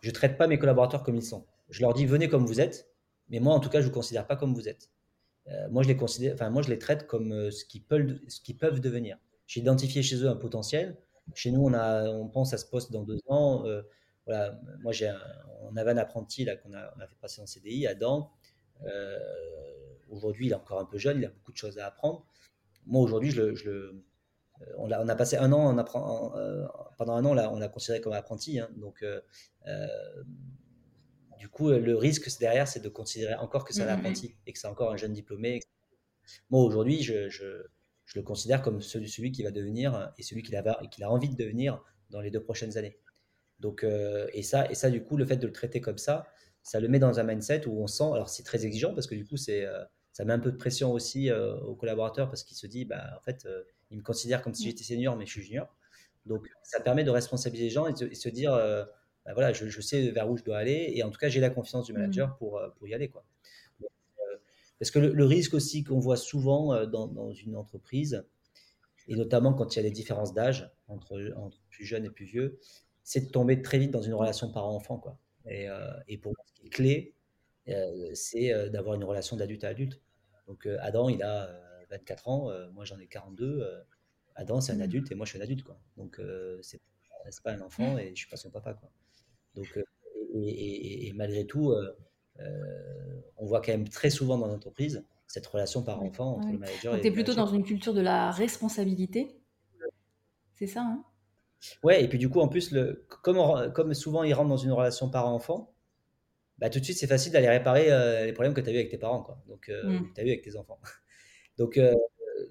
je, traite pas mes collaborateurs comme ils sont. Je leur dis, venez comme vous êtes, mais moi, en tout cas, je ne vous considère pas comme vous êtes. Euh, moi, je les considère, enfin, moi, je les traite comme ce qu'ils peuvent, ce qu'ils peuvent devenir. J'ai identifié chez eux un potentiel. Chez nous, on, a, on pense à ce poste dans deux ans. Euh, voilà, moi, j'ai on avait un apprenti là qu'on a, fait passer en CDI, Adam. Euh, aujourd'hui, il est encore un peu jeune, il a beaucoup de choses à apprendre. Moi, aujourd'hui, je, le, euh, on, a, on, a, passé un an, on apprend, pendant un an, là, on l'a considéré comme apprenti. Hein, donc, du coup, le risque derrière, c'est de considérer encore que c'est un mmh, mmh. apprenti et que c'est encore un jeune diplômé. Moi, aujourd'hui, je, je le considère comme celui, celui qui va devenir euh, et celui qu'il a, a envie de devenir dans les deux prochaines années. Donc, euh, et, ça, et ça, du coup, le fait de le traiter comme ça, ça le met dans un mindset où on sent, alors c'est très exigeant parce que du coup, c'est, euh, ça met un peu de pression aussi aux collaborateurs parce qu'il se dit, bah, en fait, il me considère comme si j'étais senior, mais je suis junior. Donc, ça permet de responsabiliser les gens et de se dire, bah, voilà, je, je, sais vers où je dois aller et en tout cas, j'ai la confiance du manager mmh. pour, pour y aller. Quoi. Parce que le, risque aussi qu'on voit souvent euh, dans, une entreprise, et notamment quand il y a des différences d'âge entre, plus jeunes et plus vieux, c'est de tomber très vite dans une relation parent-enfant. Quoi. Et, et, pour moi, ce qui est clé, c'est d'avoir une relation d'adulte à adulte. Donc Adam, il a 24 ans, moi j'en ai 42. Adam, c'est un mmh. adulte et moi je suis un adulte. Quoi. Donc c'est pas un enfant et je suis pas son papa. Quoi. Donc, et, et, malgré tout, on voit quand même très souvent dans l'entreprise cette relation par enfant entre le manager Donc, et tu es plutôt dans une culture de la responsabilité. C'est ça, hein? Ouais, et puis du coup, en plus, le, comme, comme souvent ils rentrent dans une relation parent-enfant, bah, tout de suite, c'est facile d'aller réparer euh, les problèmes que tu as eu avec tes parents, quoi. Donc, euh, mmh. tu as eu avec tes enfants. donc, euh,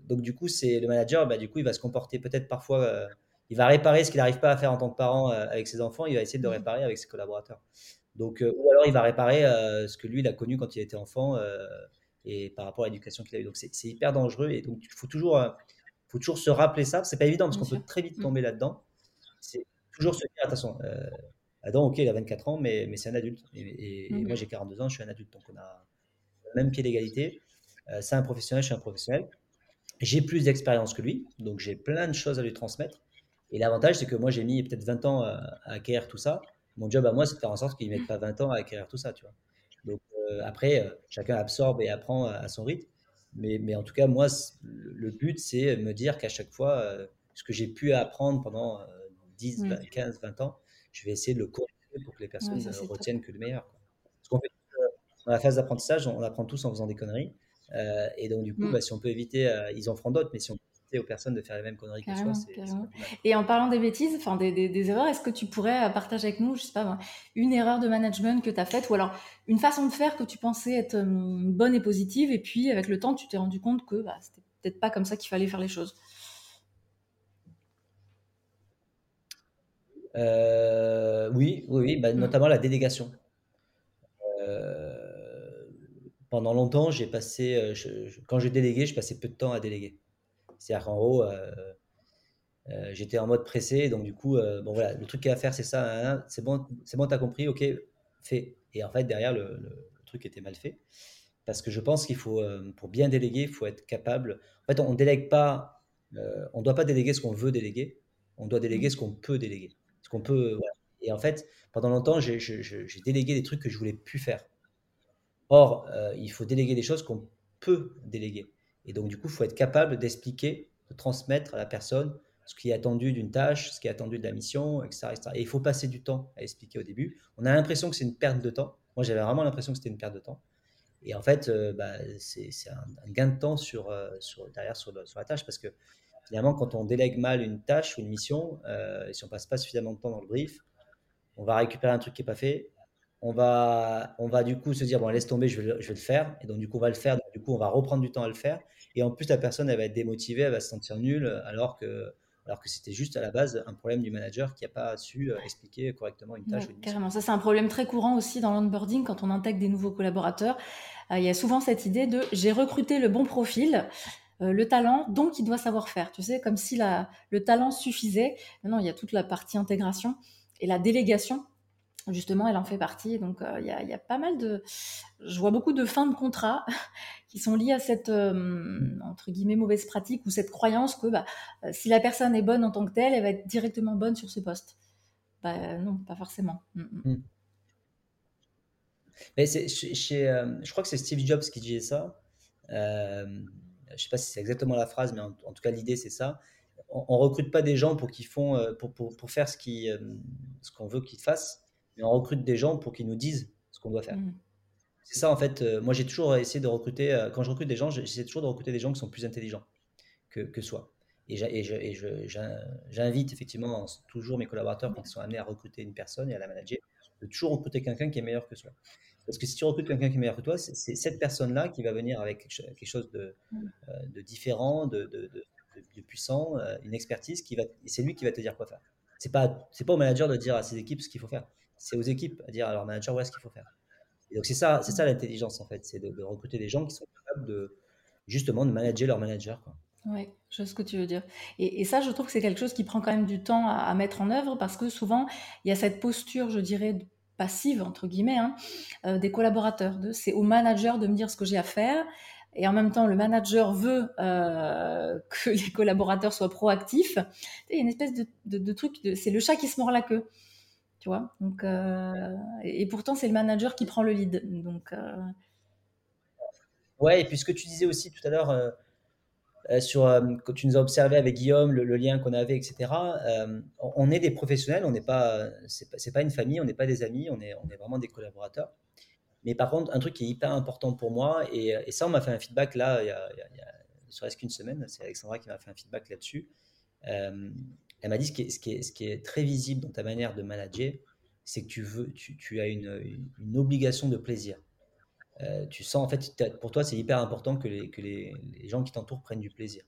donc, du coup, c'est le manager, bah, du coup, il va se comporter peut-être parfois, il va réparer ce qu'il n'arrive pas à faire en tant que parent avec ses enfants, il va essayer de le mmh. réparer avec ses collaborateurs. Donc, ou alors il va réparer ce que lui, il a connu quand il était enfant et par rapport à l'éducation qu'il a eu. Donc, c'est hyper dangereux et donc, il faut toujours, faut toujours se rappeler ça. C'est pas évident parce qu'on peut très vite mmh. tomber là-dedans. C'est toujours se dire, attention, Adam, ok, il a 24 ans, mais, mais c'est un adulte. Et, mmh. moi, j'ai 42 ans, je suis un adulte. Donc, on a le même pied d'égalité. Euh, c'est un professionnel, je suis un professionnel. J'ai plus d'expérience que lui, donc j'ai plein de choses à lui transmettre. Et l'avantage, c'est que moi, j'ai mis peut-être 20 ans à, acquérir tout ça. Mon job à moi, c'est de faire en sorte qu'il ne mette pas 20 ans à acquérir tout ça, tu vois. Donc, euh, après, euh, chacun absorbe et apprend à, son rythme. Mais, mais, en tout cas, moi, le but, c'est me dire qu'à chaque fois, ce que j'ai pu apprendre pendant 10, 15, 20 ans, je vais essayer de le corriger pour que les personnes ne retiennent que le meilleur. Parce qu'en fait, euh, dans la phase d'apprentissage, on apprend tous en faisant des conneries. Euh, et donc, du coup, mm. bah, si on peut éviter, euh, ils en feront d'autres, mais si on peut aux personnes de faire les mêmes conneries que soi. Et en parlant des bêtises, enfin des, des, erreurs, est-ce que tu pourrais partager avec nous, je sais pas, une erreur de management que tu as faite, ou alors une façon de faire que tu pensais être bonne et positive, et puis avec le temps, tu t'es rendu compte que bah, c'était peut-être pas comme ça qu'il fallait faire les choses? Euh, oui, oui, bah, mmh. notamment la délégation. Euh, pendant longtemps, j'ai passé, euh, quand j'ai délégué, je passais peu de temps à déléguer. C'est-à-dire qu'en gros, j'étais en mode pressé, donc du coup, bon voilà, le truc qu'il y a à faire, c'est ça, c'est bon, c'est bon, t'as compris, ok, fait. Et en fait, derrière, le, truc était mal fait. Parce que je pense qu'il faut, pour bien déléguer, il faut être capable. En fait, on ne délègue pas, on doit pas déléguer ce qu'on veut déléguer, on doit déléguer ce qu'on peut déléguer qu'on peut. Et en fait, pendant longtemps, j'ai délégué des trucs que je voulais plus faire. Or, euh, il faut déléguer des choses qu'on peut déléguer. Et donc, du coup, il faut être capable d'expliquer, de transmettre à la personne ce qui est attendu d'une tâche, ce qui est attendu de la mission, etc. Et il faut passer du temps à expliquer au début. On a l'impression que c'est une perte de temps. Moi, j'avais vraiment l'impression que c'était une perte de temps. Et en fait, euh, bah, c'est un, gain de temps euh, derrière sur, la tâche parce que finalement, quand on délègue mal une tâche ou une mission, euh, et si on passe pas suffisamment de temps dans le brief, on va récupérer un truc qui n'est pas fait. On va, on va du coup se dire, bon, laisse tomber, je vais le faire. Et donc, du coup, on va le faire. du coup, on va reprendre du temps à le faire. Et en plus, la personne, elle va être démotivée, elle va se sentir nulle, alors que, alors que c'était juste à la base un problème du manager qui n'a pas su euh, expliquer correctement une tâche. ou une carrément, ça c'est un problème très courant aussi dans l'onboarding quand on intègre des nouveaux collaborateurs. Euh, il y a souvent cette idée de j'ai recruté le bon profil, euh, le talent, donc il doit savoir faire. Tu sais, comme si la, le talent suffisait. Non, il y a toute la partie intégration et la délégation. Justement, elle en fait partie. Donc, euh, il, y a, pas mal de. Je vois beaucoup de fins de contrat qui sont liées à cette, euh, entre guillemets, mauvaise pratique ou cette croyance que bah, si la personne est bonne en tant que telle, elle va être directement bonne sur ce poste. Bah, non, pas forcément. Mm, mm. Hmm. Mais chez, je crois que c'est Steve Jobs qui disait ça je ne sais pas si c'est exactement la phrase, mais en, tout cas l'idée c'est ça. On, ne recrute pas des gens pour font euh, pour, pour, pour, faire ce euh, ce qu'on veut qu'ils fassent, mais on recrute des gens pour qu'ils nous disent ce qu'on doit faire. Mmh. C'est ça en fait. Euh, moi j'ai toujours essayé de recruter. quand je recrute des gens, j'essaie toujours de recruter des gens qui sont plus intelligents que, que soi. Et j'invite effectivement toujours mes collaborateurs quand ils sont amenés à recruter une personne et à la manager, de toujours recruter quelqu'un qui est meilleur que soi. Parce que si tu recrutes quelqu'un qui est meilleur que toi, c'est cette personne-là qui va venir avec quelque chose de, mm. euh, de différent, de, de, de, puissant, euh, une expertise qui va, c'est lui qui va te dire quoi faire. C'est pas, c'est pas au manager de dire à ses équipes ce qu'il faut faire. C'est aux équipes à dire à leur manager ouais ce qu'il faut faire. Et donc c'est ça, c'est ça l'intelligence en fait, c'est de, recruter des gens qui sont capables de justement de manager leur manager. Oui, je sais ce que tu veux dire. Et, ça, je trouve que c'est quelque chose qui prend quand même du temps à, mettre en œuvre parce que souvent, il y a cette posture, je dirais, passive, entre guillemets, hein, euh, des collaborateurs. C'est au manager de me dire ce que j'ai à faire. et en même temps le manager veut euh, que les collaborateurs soient proactifs, il y a une espèce de, truc, c'est le chat qui se mord la queue. Tu vois Donc, euh, et, pourtant, c'est le manager qui prend le lead. Donc, euh, Ouais, et puis ce que tu disais aussi tout à l'heure, sur quand tu nous as observé avec Guillaume, le, lien qu'on avait, etc. on est des professionnels, on n'est pas, pas, pas, une famille, on n'est pas des amis, on est, on est vraiment des collaborateurs. Mais par contre, un truc qui est hyper important pour moi, et, ça, on m'a fait un feedback là, il y a, il y a, serait-ce qu'une semaine, c'est Alexandra qui m'a fait un feedback là-dessus. Elle m'a dit ce qui, est, très visible dans ta manière de manager, c'est que tu, as une, obligation de plaisir. Euh, tu sens, en fait, pour toi, c'est hyper important que les, gens qui t'entourent prennent du plaisir.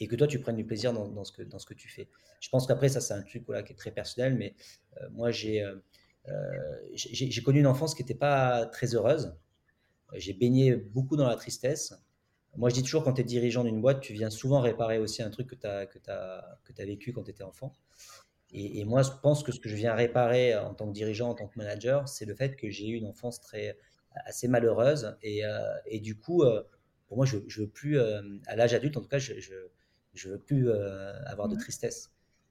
Et que toi, tu prennes du plaisir dans, ce, que, tu fais. Je pense qu'après, ça, c'est un truc qui est très personnel, mais euh, moi, euh, j'ai connu une enfance qui n'était pas très heureuse. J'ai baigné beaucoup dans la tristesse. Moi, je dis toujours, quand tu es dirigeant d'une boîte, tu viens souvent réparer aussi un truc que tu as, que as, que as vécu quand tu étais enfant. Et, moi, je pense que ce que je viens réparer en tant que dirigeant, en tant que manager, c'est le fait que j'ai eu une enfance très, assez malheureuse. Et, euh, et du coup, euh, pour moi, je ne veux plus, à l'âge adulte, en tout cas, je ne je, je veux plus avoir de mmh. tristesse.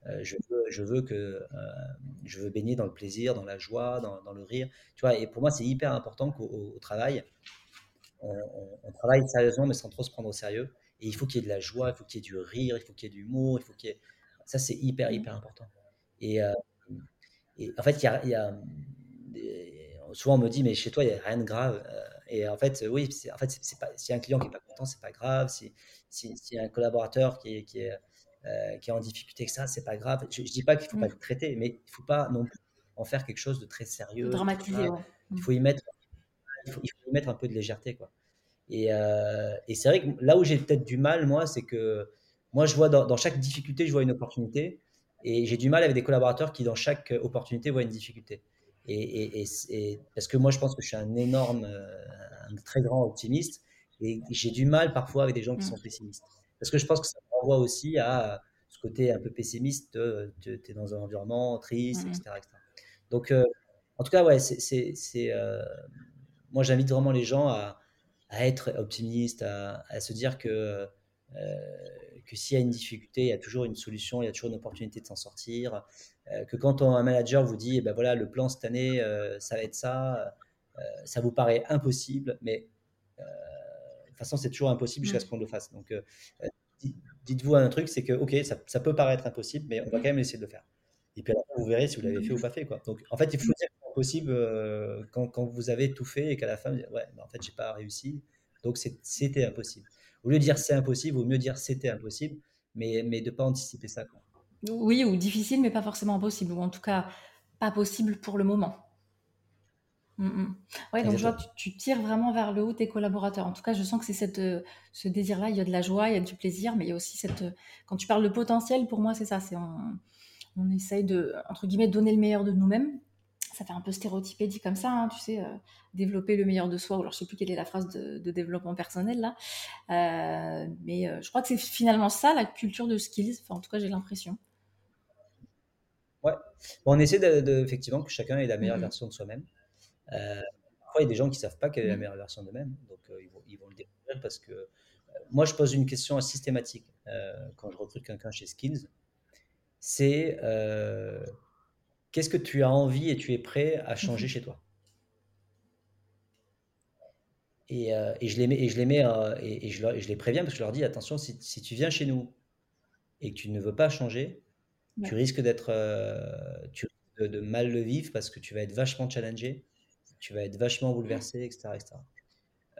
Euh, je, veux, je, veux, que euh, je veux baigner dans le plaisir, dans la joie, dans, dans le rire. Tu vois, et pour moi, c'est hyper important qu'au travail, on, travaille sérieusement, mais sans trop se prendre au sérieux. Et il faut qu'il y ait de la joie, il faut qu'il y ait du rire, il faut qu'il y ait du humour, il faut qu'il y ait... Ça, c'est hyper, hyper important. Et, euh, et en fait, il y a, il y a souvent on me dit, mais chez toi, il n'y a rien de grave. Et en fait, oui, en fait, c'est pas, si un client qui n'est pas content, c'est pas grave. Si, si, si, un collaborateur qui est, qui est euh, qui est en difficulté que ça, c'est pas grave. Je, ne dis pas qu'il faut pas mm. le traiter, mais il faut pas non plus en faire quelque chose de très sérieux. Dramatiser, Il faut y mettre, il faut, mettre un peu de légèreté, quoi. Et, euh, et c'est vrai que là où j'ai peut-être du mal, moi, c'est que moi, je vois dans, chaque difficulté, je vois une opportunité. Et j'ai du mal avec des collaborateurs qui, dans chaque opportunité, voient une difficulté. Et, et, parce que moi, je pense que je suis un énorme, euh, un très grand optimiste. Et j'ai du mal parfois avec des gens qui mm. sont pessimistes. Parce que je pense que ça renvoie aussi à ce côté un peu pessimiste, tu es dans un environnement triste, etc., Donc, euh, en tout cas, ouais, c'est, euh, moi j'invite vraiment les gens à, à être optimistes, à, à, se dire que, euh, que s'il y a une difficulté, il y a toujours une solution, il y a toujours une opportunité de s'en sortir. que quand un manager vous dit, eh ben voilà, le plan cette année, ça va être ça, ça vous paraît impossible, mais toute façon, c'est toujours impossible jusqu'à ce qu'on le fasse. Donc, euh, euh, dites-vous un truc, c'est que, OK, ça, peut paraître impossible, mais on va quand même essayer de le faire. Et puis, vous verrez si vous l'avez fait ou pas fait. Quoi. Donc, en fait, il faut dire impossible euh, quand, quand, vous avez tout fait et qu'à la fin, vous dites, ouais, mais en fait, j'ai pas réussi. Donc, c'était impossible. Au lieu de dire c'est impossible, vaut mieux dire c'était impossible, mais, mais de ne pas anticiper ça. Quoi. Oui, ou difficile, mais pas forcément impossible, ou en tout cas, pas possible pour le moment. Oui, mmh, mmh. Ouais, donc je vois, tu, tires vraiment vers le haut tes collaborateurs. En tout cas, je sens que c'est cette, euh, ce désir-là. Il y a de la joie, il y a du plaisir, mais il y a aussi cette. Euh, quand tu parles de potentiel, pour moi, c'est ça. C'est on, on essaye de, entre guillemets, donner le meilleur de nous-mêmes. Ça fait un peu stéréotypé dit comme ça, hein, tu sais, euh, développer le meilleur de soi. Ou alors, je sais plus quelle est la phrase de, développement personnel là, mais je crois que c'est finalement ça la culture de skills. Enfin, en tout cas, j'ai l'impression. Ouais. on essaie de, effectivement que chacun ait la meilleure mmh version de soi-même. Euh, parfois, il y a des gens qui ne savent pas quelle est la mmh. meilleure version d'eux-mêmes, donc euh, ils, vont, ils, vont, le découvrir parce que euh, moi, je pose une question systématique quand je recrute quelqu'un chez Skills. C'est qu'est-ce que tu as envie et tu es prêt à changer mmh. chez toi? Et, et, je les mets, et je les, mets, et, je, je, les préviens parce que je leur dis attention, si, si, tu viens chez nous et que tu ne veux pas changer, tu risques d'être, de, de, mal le vivre parce que tu vas être vachement challengé tu vas être vachement bouleversé, etc.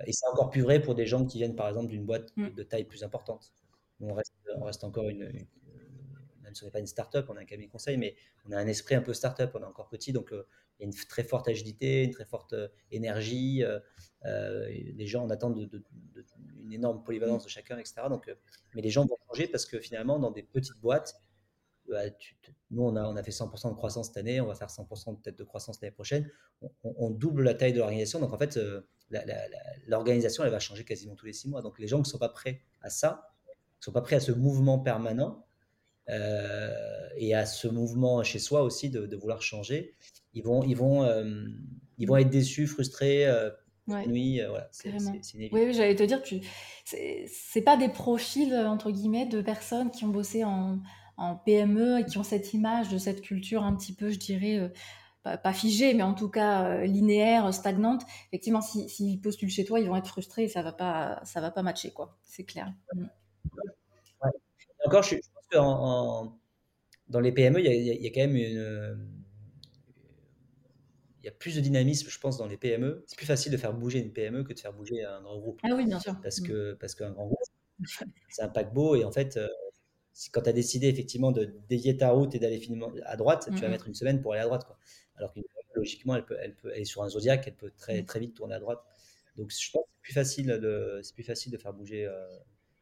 Et c'est encore plus vrai pour des gens qui viennent par exemple d'une boîte mm. de taille plus importante. On reste, on reste encore une, même si on n'est pas une start-up, on a un cabinet conseil, mais on a un esprit un peu start-up, on est encore petit, donc euh, il y a une très forte agilité, une très forte euh, énergie. Euh, les gens en attendent de, une énorme polyvalence de chacun, etc. Donc, mais les gens vont changer parce que finalement, dans des petites boîtes, bah, nous, on a, on fait 100% de croissance cette année, on va faire 100% peut-être de croissance l'année prochaine. On, double la taille de l'organisation. Donc, en fait, l'organisation, elle va changer quasiment tous les six mois. Donc, les gens qui ne sont pas prêts à ça, ne sont pas prêts à ce mouvement permanent et à ce mouvement chez soi aussi de, vouloir changer, ils vont, ils, vont, euh, ils vont être déçus, frustrés, nuit, voilà, c'est inévitable. Oui, j'allais te dire, tu... c'est pas des profils, entre guillemets, de personnes qui ont bossé en, en PME et qui ont cette image de cette culture un petit peu, je dirais, pas, figée, mais en tout cas linéaire, stagnante. Effectivement, s'ils si, postulent chez toi, ils vont être frustrés et ça va pas, ça va pas matcher, quoi. C'est clair. Mm. Encore, je, que dans les PME, il y, a, quand même une. Il y a plus de dynamisme, je pense, dans les PME. C'est plus facile de faire bouger une PME que de faire bouger un grand groupe. Ah oui, bien sûr. Parce mm. que parce qu'un grand groupe, c'est un paquebot et en fait, euh, quand tu as décidé effectivement de dévier ta route et d'aller finalement à droite, tu vas mettre une semaine pour aller à droite. Quoi. Alors que logiquement, elle, peut, elle, peut, elle est sur un zodiaque, elle peut très, mm. très vite tourner à droite. Donc je pense que c'est plus facile de, c'est plus facile de faire bouger euh,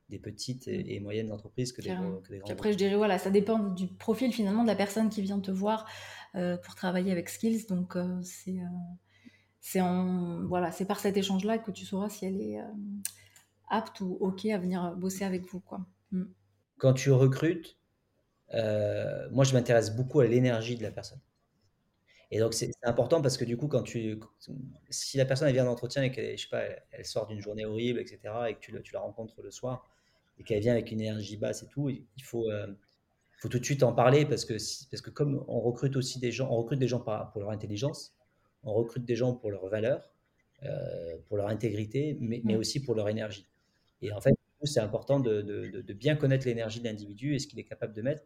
des petites et, moyennes entreprises que des, que grandes. Après, je dirais, voilà, ça dépend du profil finalement de la personne qui vient te voir euh, pour travailler avec Skills. Donc, euh, c'est c'est voilà, c'est par cet échange-là que tu sauras si elle est apte ou OK à venir bosser avec vous. Quoi. Mm. Quand tu recrutes, moi, je m'intéresse beaucoup à l'énergie de la personne. Et donc, c'est important parce que du coup, quand tu, si la personne elle vient d'entretien et qu'elle, je sais pas, elle, sort d'une journée horrible, etc., et que tu, tu la rencontres le soir et qu'elle vient avec une énergie basse et tout, il faut, euh, faut tout de suite en parler parce que, parce que comme on recrute aussi des gens, on recrute des gens pour leur intelligence, on recrute des gens pour leur valeur, euh, pour leur intégrité, mais, mais, aussi pour leur énergie. Et en fait, c'est important de, de, de, bien connaître l'énergie de l'individu et ce qu'il est capable de mettre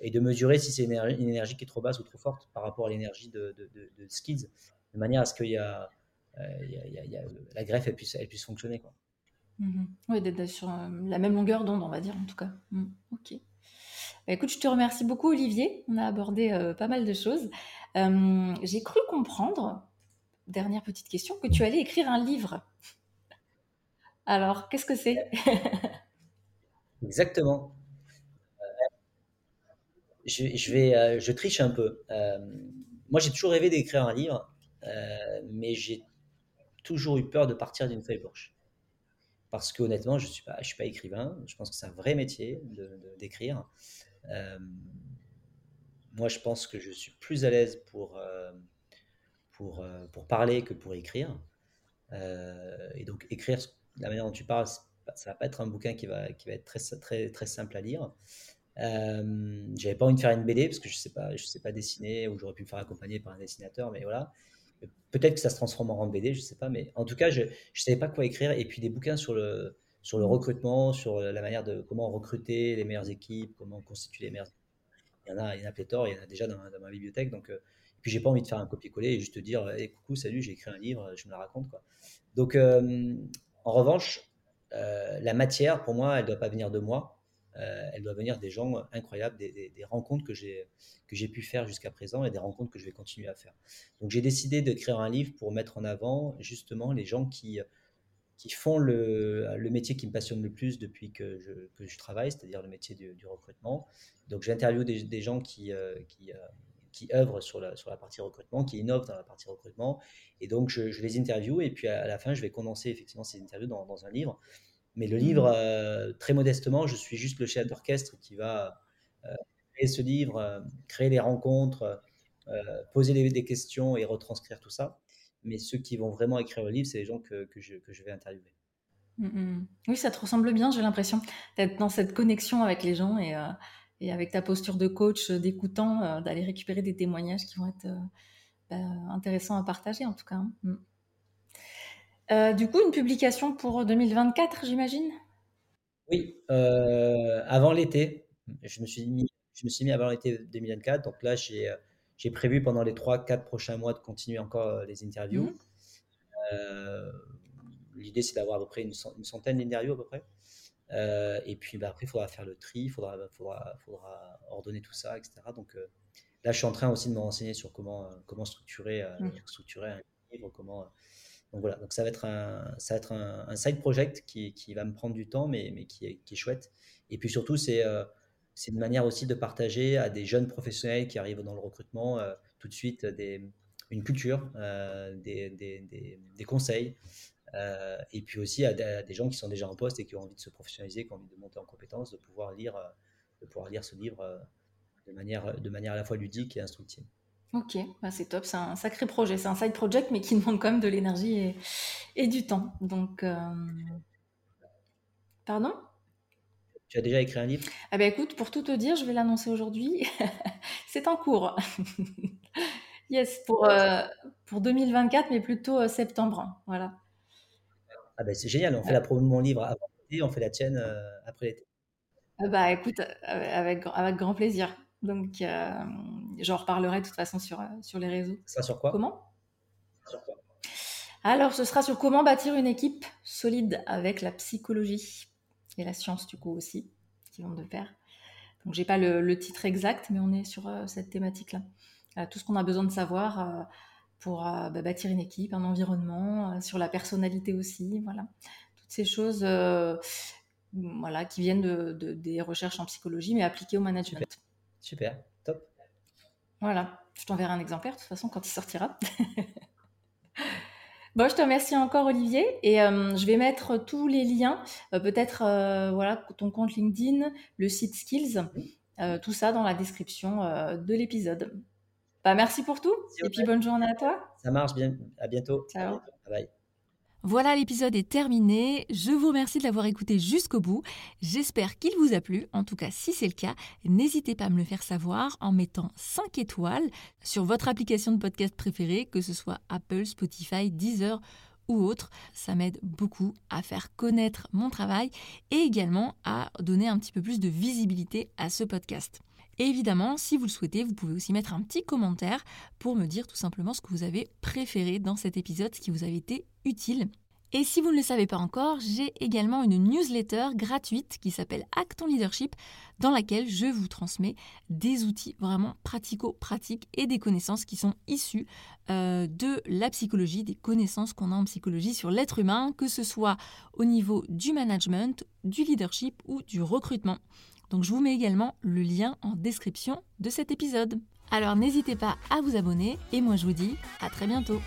et de mesurer si c'est une, énergie qui est trop basse ou trop forte par rapport à l'énergie de, de, skills, de manière à ce que y a, y a, la greffe elle puisse, elle puisse fonctionner. Quoi. Mm-hmm. Oui, d'être sur euh, la même longueur d'onde, on va dire, en tout cas. Mm, ok. Bah, écoute, je te remercie beaucoup, Olivier. On a abordé euh, pas mal de choses. Euh, j'ai cru comprendre, dernière petite question, que tu allais écrire un livre. Alors, qu'est-ce que c'est? Exactement je, vais, je triche un peu. Moi, j'ai toujours rêvé d'écrire un livre, mais j'ai toujours eu peur de partir d'une feuille blanche. Parce qu'honnêtement, je ne suis, pas, écrivain. Je pense que c'est un vrai métier d'écrire. De, moi, je pense que je suis plus à l'aise pour, pour, pour parler que pour écrire. et donc, écrire la manière dont tu parles, ça ne va pas être un bouquin qui va, être très, simple à lire. Euh, j'avais pas envie de faire une BD parce que je sais pas, je sais pas dessiner ou j'aurais pu me faire accompagner par un dessinateur, mais voilà. Peut-être que ça se transforme en BD, je sais pas, mais en tout cas, je ne savais pas quoi écrire. Et puis des bouquins sur le, sur le recrutement, sur la manière de comment recruter les meilleures équipes, comment constituer les meilleures Il y en a, il y en a pléthore, il y en a déjà dans, ma bibliothèque. Donc, euh, et puis j'ai pas envie de faire un copier-coller et juste te dire hey, coucou, salut, j'ai écrit un livre, je me la raconte. Quoi. Donc, euh, en revanche, la matière, pour moi, elle doit pas venir de moi euh, elle doit venir des gens incroyables, des, rencontres que j'ai pu faire jusqu'à présent et des rencontres que je vais continuer à faire. Donc j'ai décidé d'écrire un livre pour mettre en avant justement les gens qui qui font le, le métier qui me passionne le plus depuis que je, que je travaille, c'est-à-dire le métier du, recrutement. Donc j'interviewe des, gens qui, euh, qui, euh, qui œuvrent sur la, sur la partie recrutement, qui innovent dans la partie recrutement. Et donc je, les interviewe et puis à, la fin, je vais condenser effectivement ces interviews dans, dans un livre mais le livre, euh, très modestement, je suis juste le chef d'orchestre qui va euh, créer ce livre, euh, créer les rencontres, poser des, questions et retranscrire tout ça. Mais ceux qui vont vraiment écrire le livre, c'est les gens que, je, vais interviewer. Mmh, mmh. Oui, ça te ressemble bien, j'ai l'impression, d'être dans cette connexion avec les gens et, avec ta posture de coach, d'écoutant, d'aller récupérer des témoignages qui vont être bah, intéressants à partager en tout cas. Hein. Euh, du coup, une publication pour 2024, j'imagine? Oui, euh, avant l'été. Je me suis mis, je me suis mis avant l'été 2024. Donc là, j'ai, euh, j'ai prévu pendant les 3-4 prochains mois de continuer encore les interviews. Mmh. l'idée, c'est d'avoir à peu près une, centaine d'interviews à peu près. et puis bah, après, il faudra faire le tri, il faudra, faudra, faudra, ordonner tout ça, etc. Donc là, je suis en train aussi de me renseigner sur comment, comment structurer, mmh. structurer un livre, comment donc voilà, donc ça va être un, side project qui, va me prendre du temps, mais, qui, est, chouette. Et puis surtout, c'est euh, c'est une manière aussi de partager à des jeunes professionnels qui arrivent dans le recrutement euh, tout de suite des, une culture, euh, des, conseils, et puis aussi à, des gens qui sont déjà en poste et qui ont envie de se professionnaliser, qui ont envie de monter en compétences, de pouvoir lire, ce livre de manière à la fois ludique et instructive. Ok, bah, c'est top, c'est un sacré projet, c'est un side project, mais qui demande quand même de l'énergie et, et du temps. Donc, euh, pardon? Tu as déjà écrit un livre? Ah ben écoute, pour tout te dire, je vais l'annoncer aujourd'hui. c'est en cours. yes, pour, euh, pour 2024, mais plutôt euh, septembre. Voilà. Ah ben c'est génial, on fait la promo de mon livre avant l'été, on fait la tienne après l'été. Ah bah écoute, avec, avec grand plaisir. Donc, euh, j'en reparlerai de toute façon sur, sur les réseaux. Ça sur quoi? Comment? Sur quoi? Alors, ce sera sur comment bâtir une équipe solide avec la psychologie et la science, du coup, aussi, qui vont de pair. Donc, j'ai pas le, le, titre exact, mais on est sur euh, cette thématique-là. Euh, tout ce qu'on a besoin de savoir euh, pour bah, bâtir une équipe, un environnement, sur la personnalité aussi, voilà. Toutes ces choses voilà, qui viennent de, de, des recherches en psychologie, mais appliquées au management. Super, top. Voilà, je t'enverrai un exemplaire de toute façon quand il sortira. bon, je te remercie encore Olivier et euh, je vais mettre tous les liens, euh, peut-être euh, voilà ton compte LinkedIn, le site Skills, tout ça dans la description de l'épisode. Bah, merci pour tout et puis bonne journée à toi. Ça marche bien, à bientôt. Ciao. Bye bye. Voilà, l'épisode est terminé. Je vous remercie de l'avoir écouté jusqu'au bout. J'espère qu'il vous a plu. En tout cas, si c'est le cas, n'hésitez pas à me le faire savoir en mettant 5 étoiles sur votre application de podcast préférée, que ce soit Apple, Spotify, Deezer ou autre. Ça m'aide beaucoup à faire connaître mon travail et également à donner un petit peu plus de visibilité à ce podcast. Évidemment, si vous le souhaitez, vous pouvez aussi mettre un petit commentaire pour me dire tout simplement ce que vous avez préféré dans cet épisode, ce qui vous avait été utile. Et si vous ne le savez pas encore, j'ai également une newsletter gratuite qui s'appelle Acton Leadership, dans laquelle je vous transmets des outils vraiment pratico-pratiques et des connaissances qui sont issues euh, de la psychologie, des connaissances qu'on a en psychologie sur l'être humain, que ce soit au niveau du management, du leadership ou du recrutement. Donc je vous mets également le lien en description de cet épisode. Alors n'hésitez pas à vous abonner et moi je vous dis à très bientôt.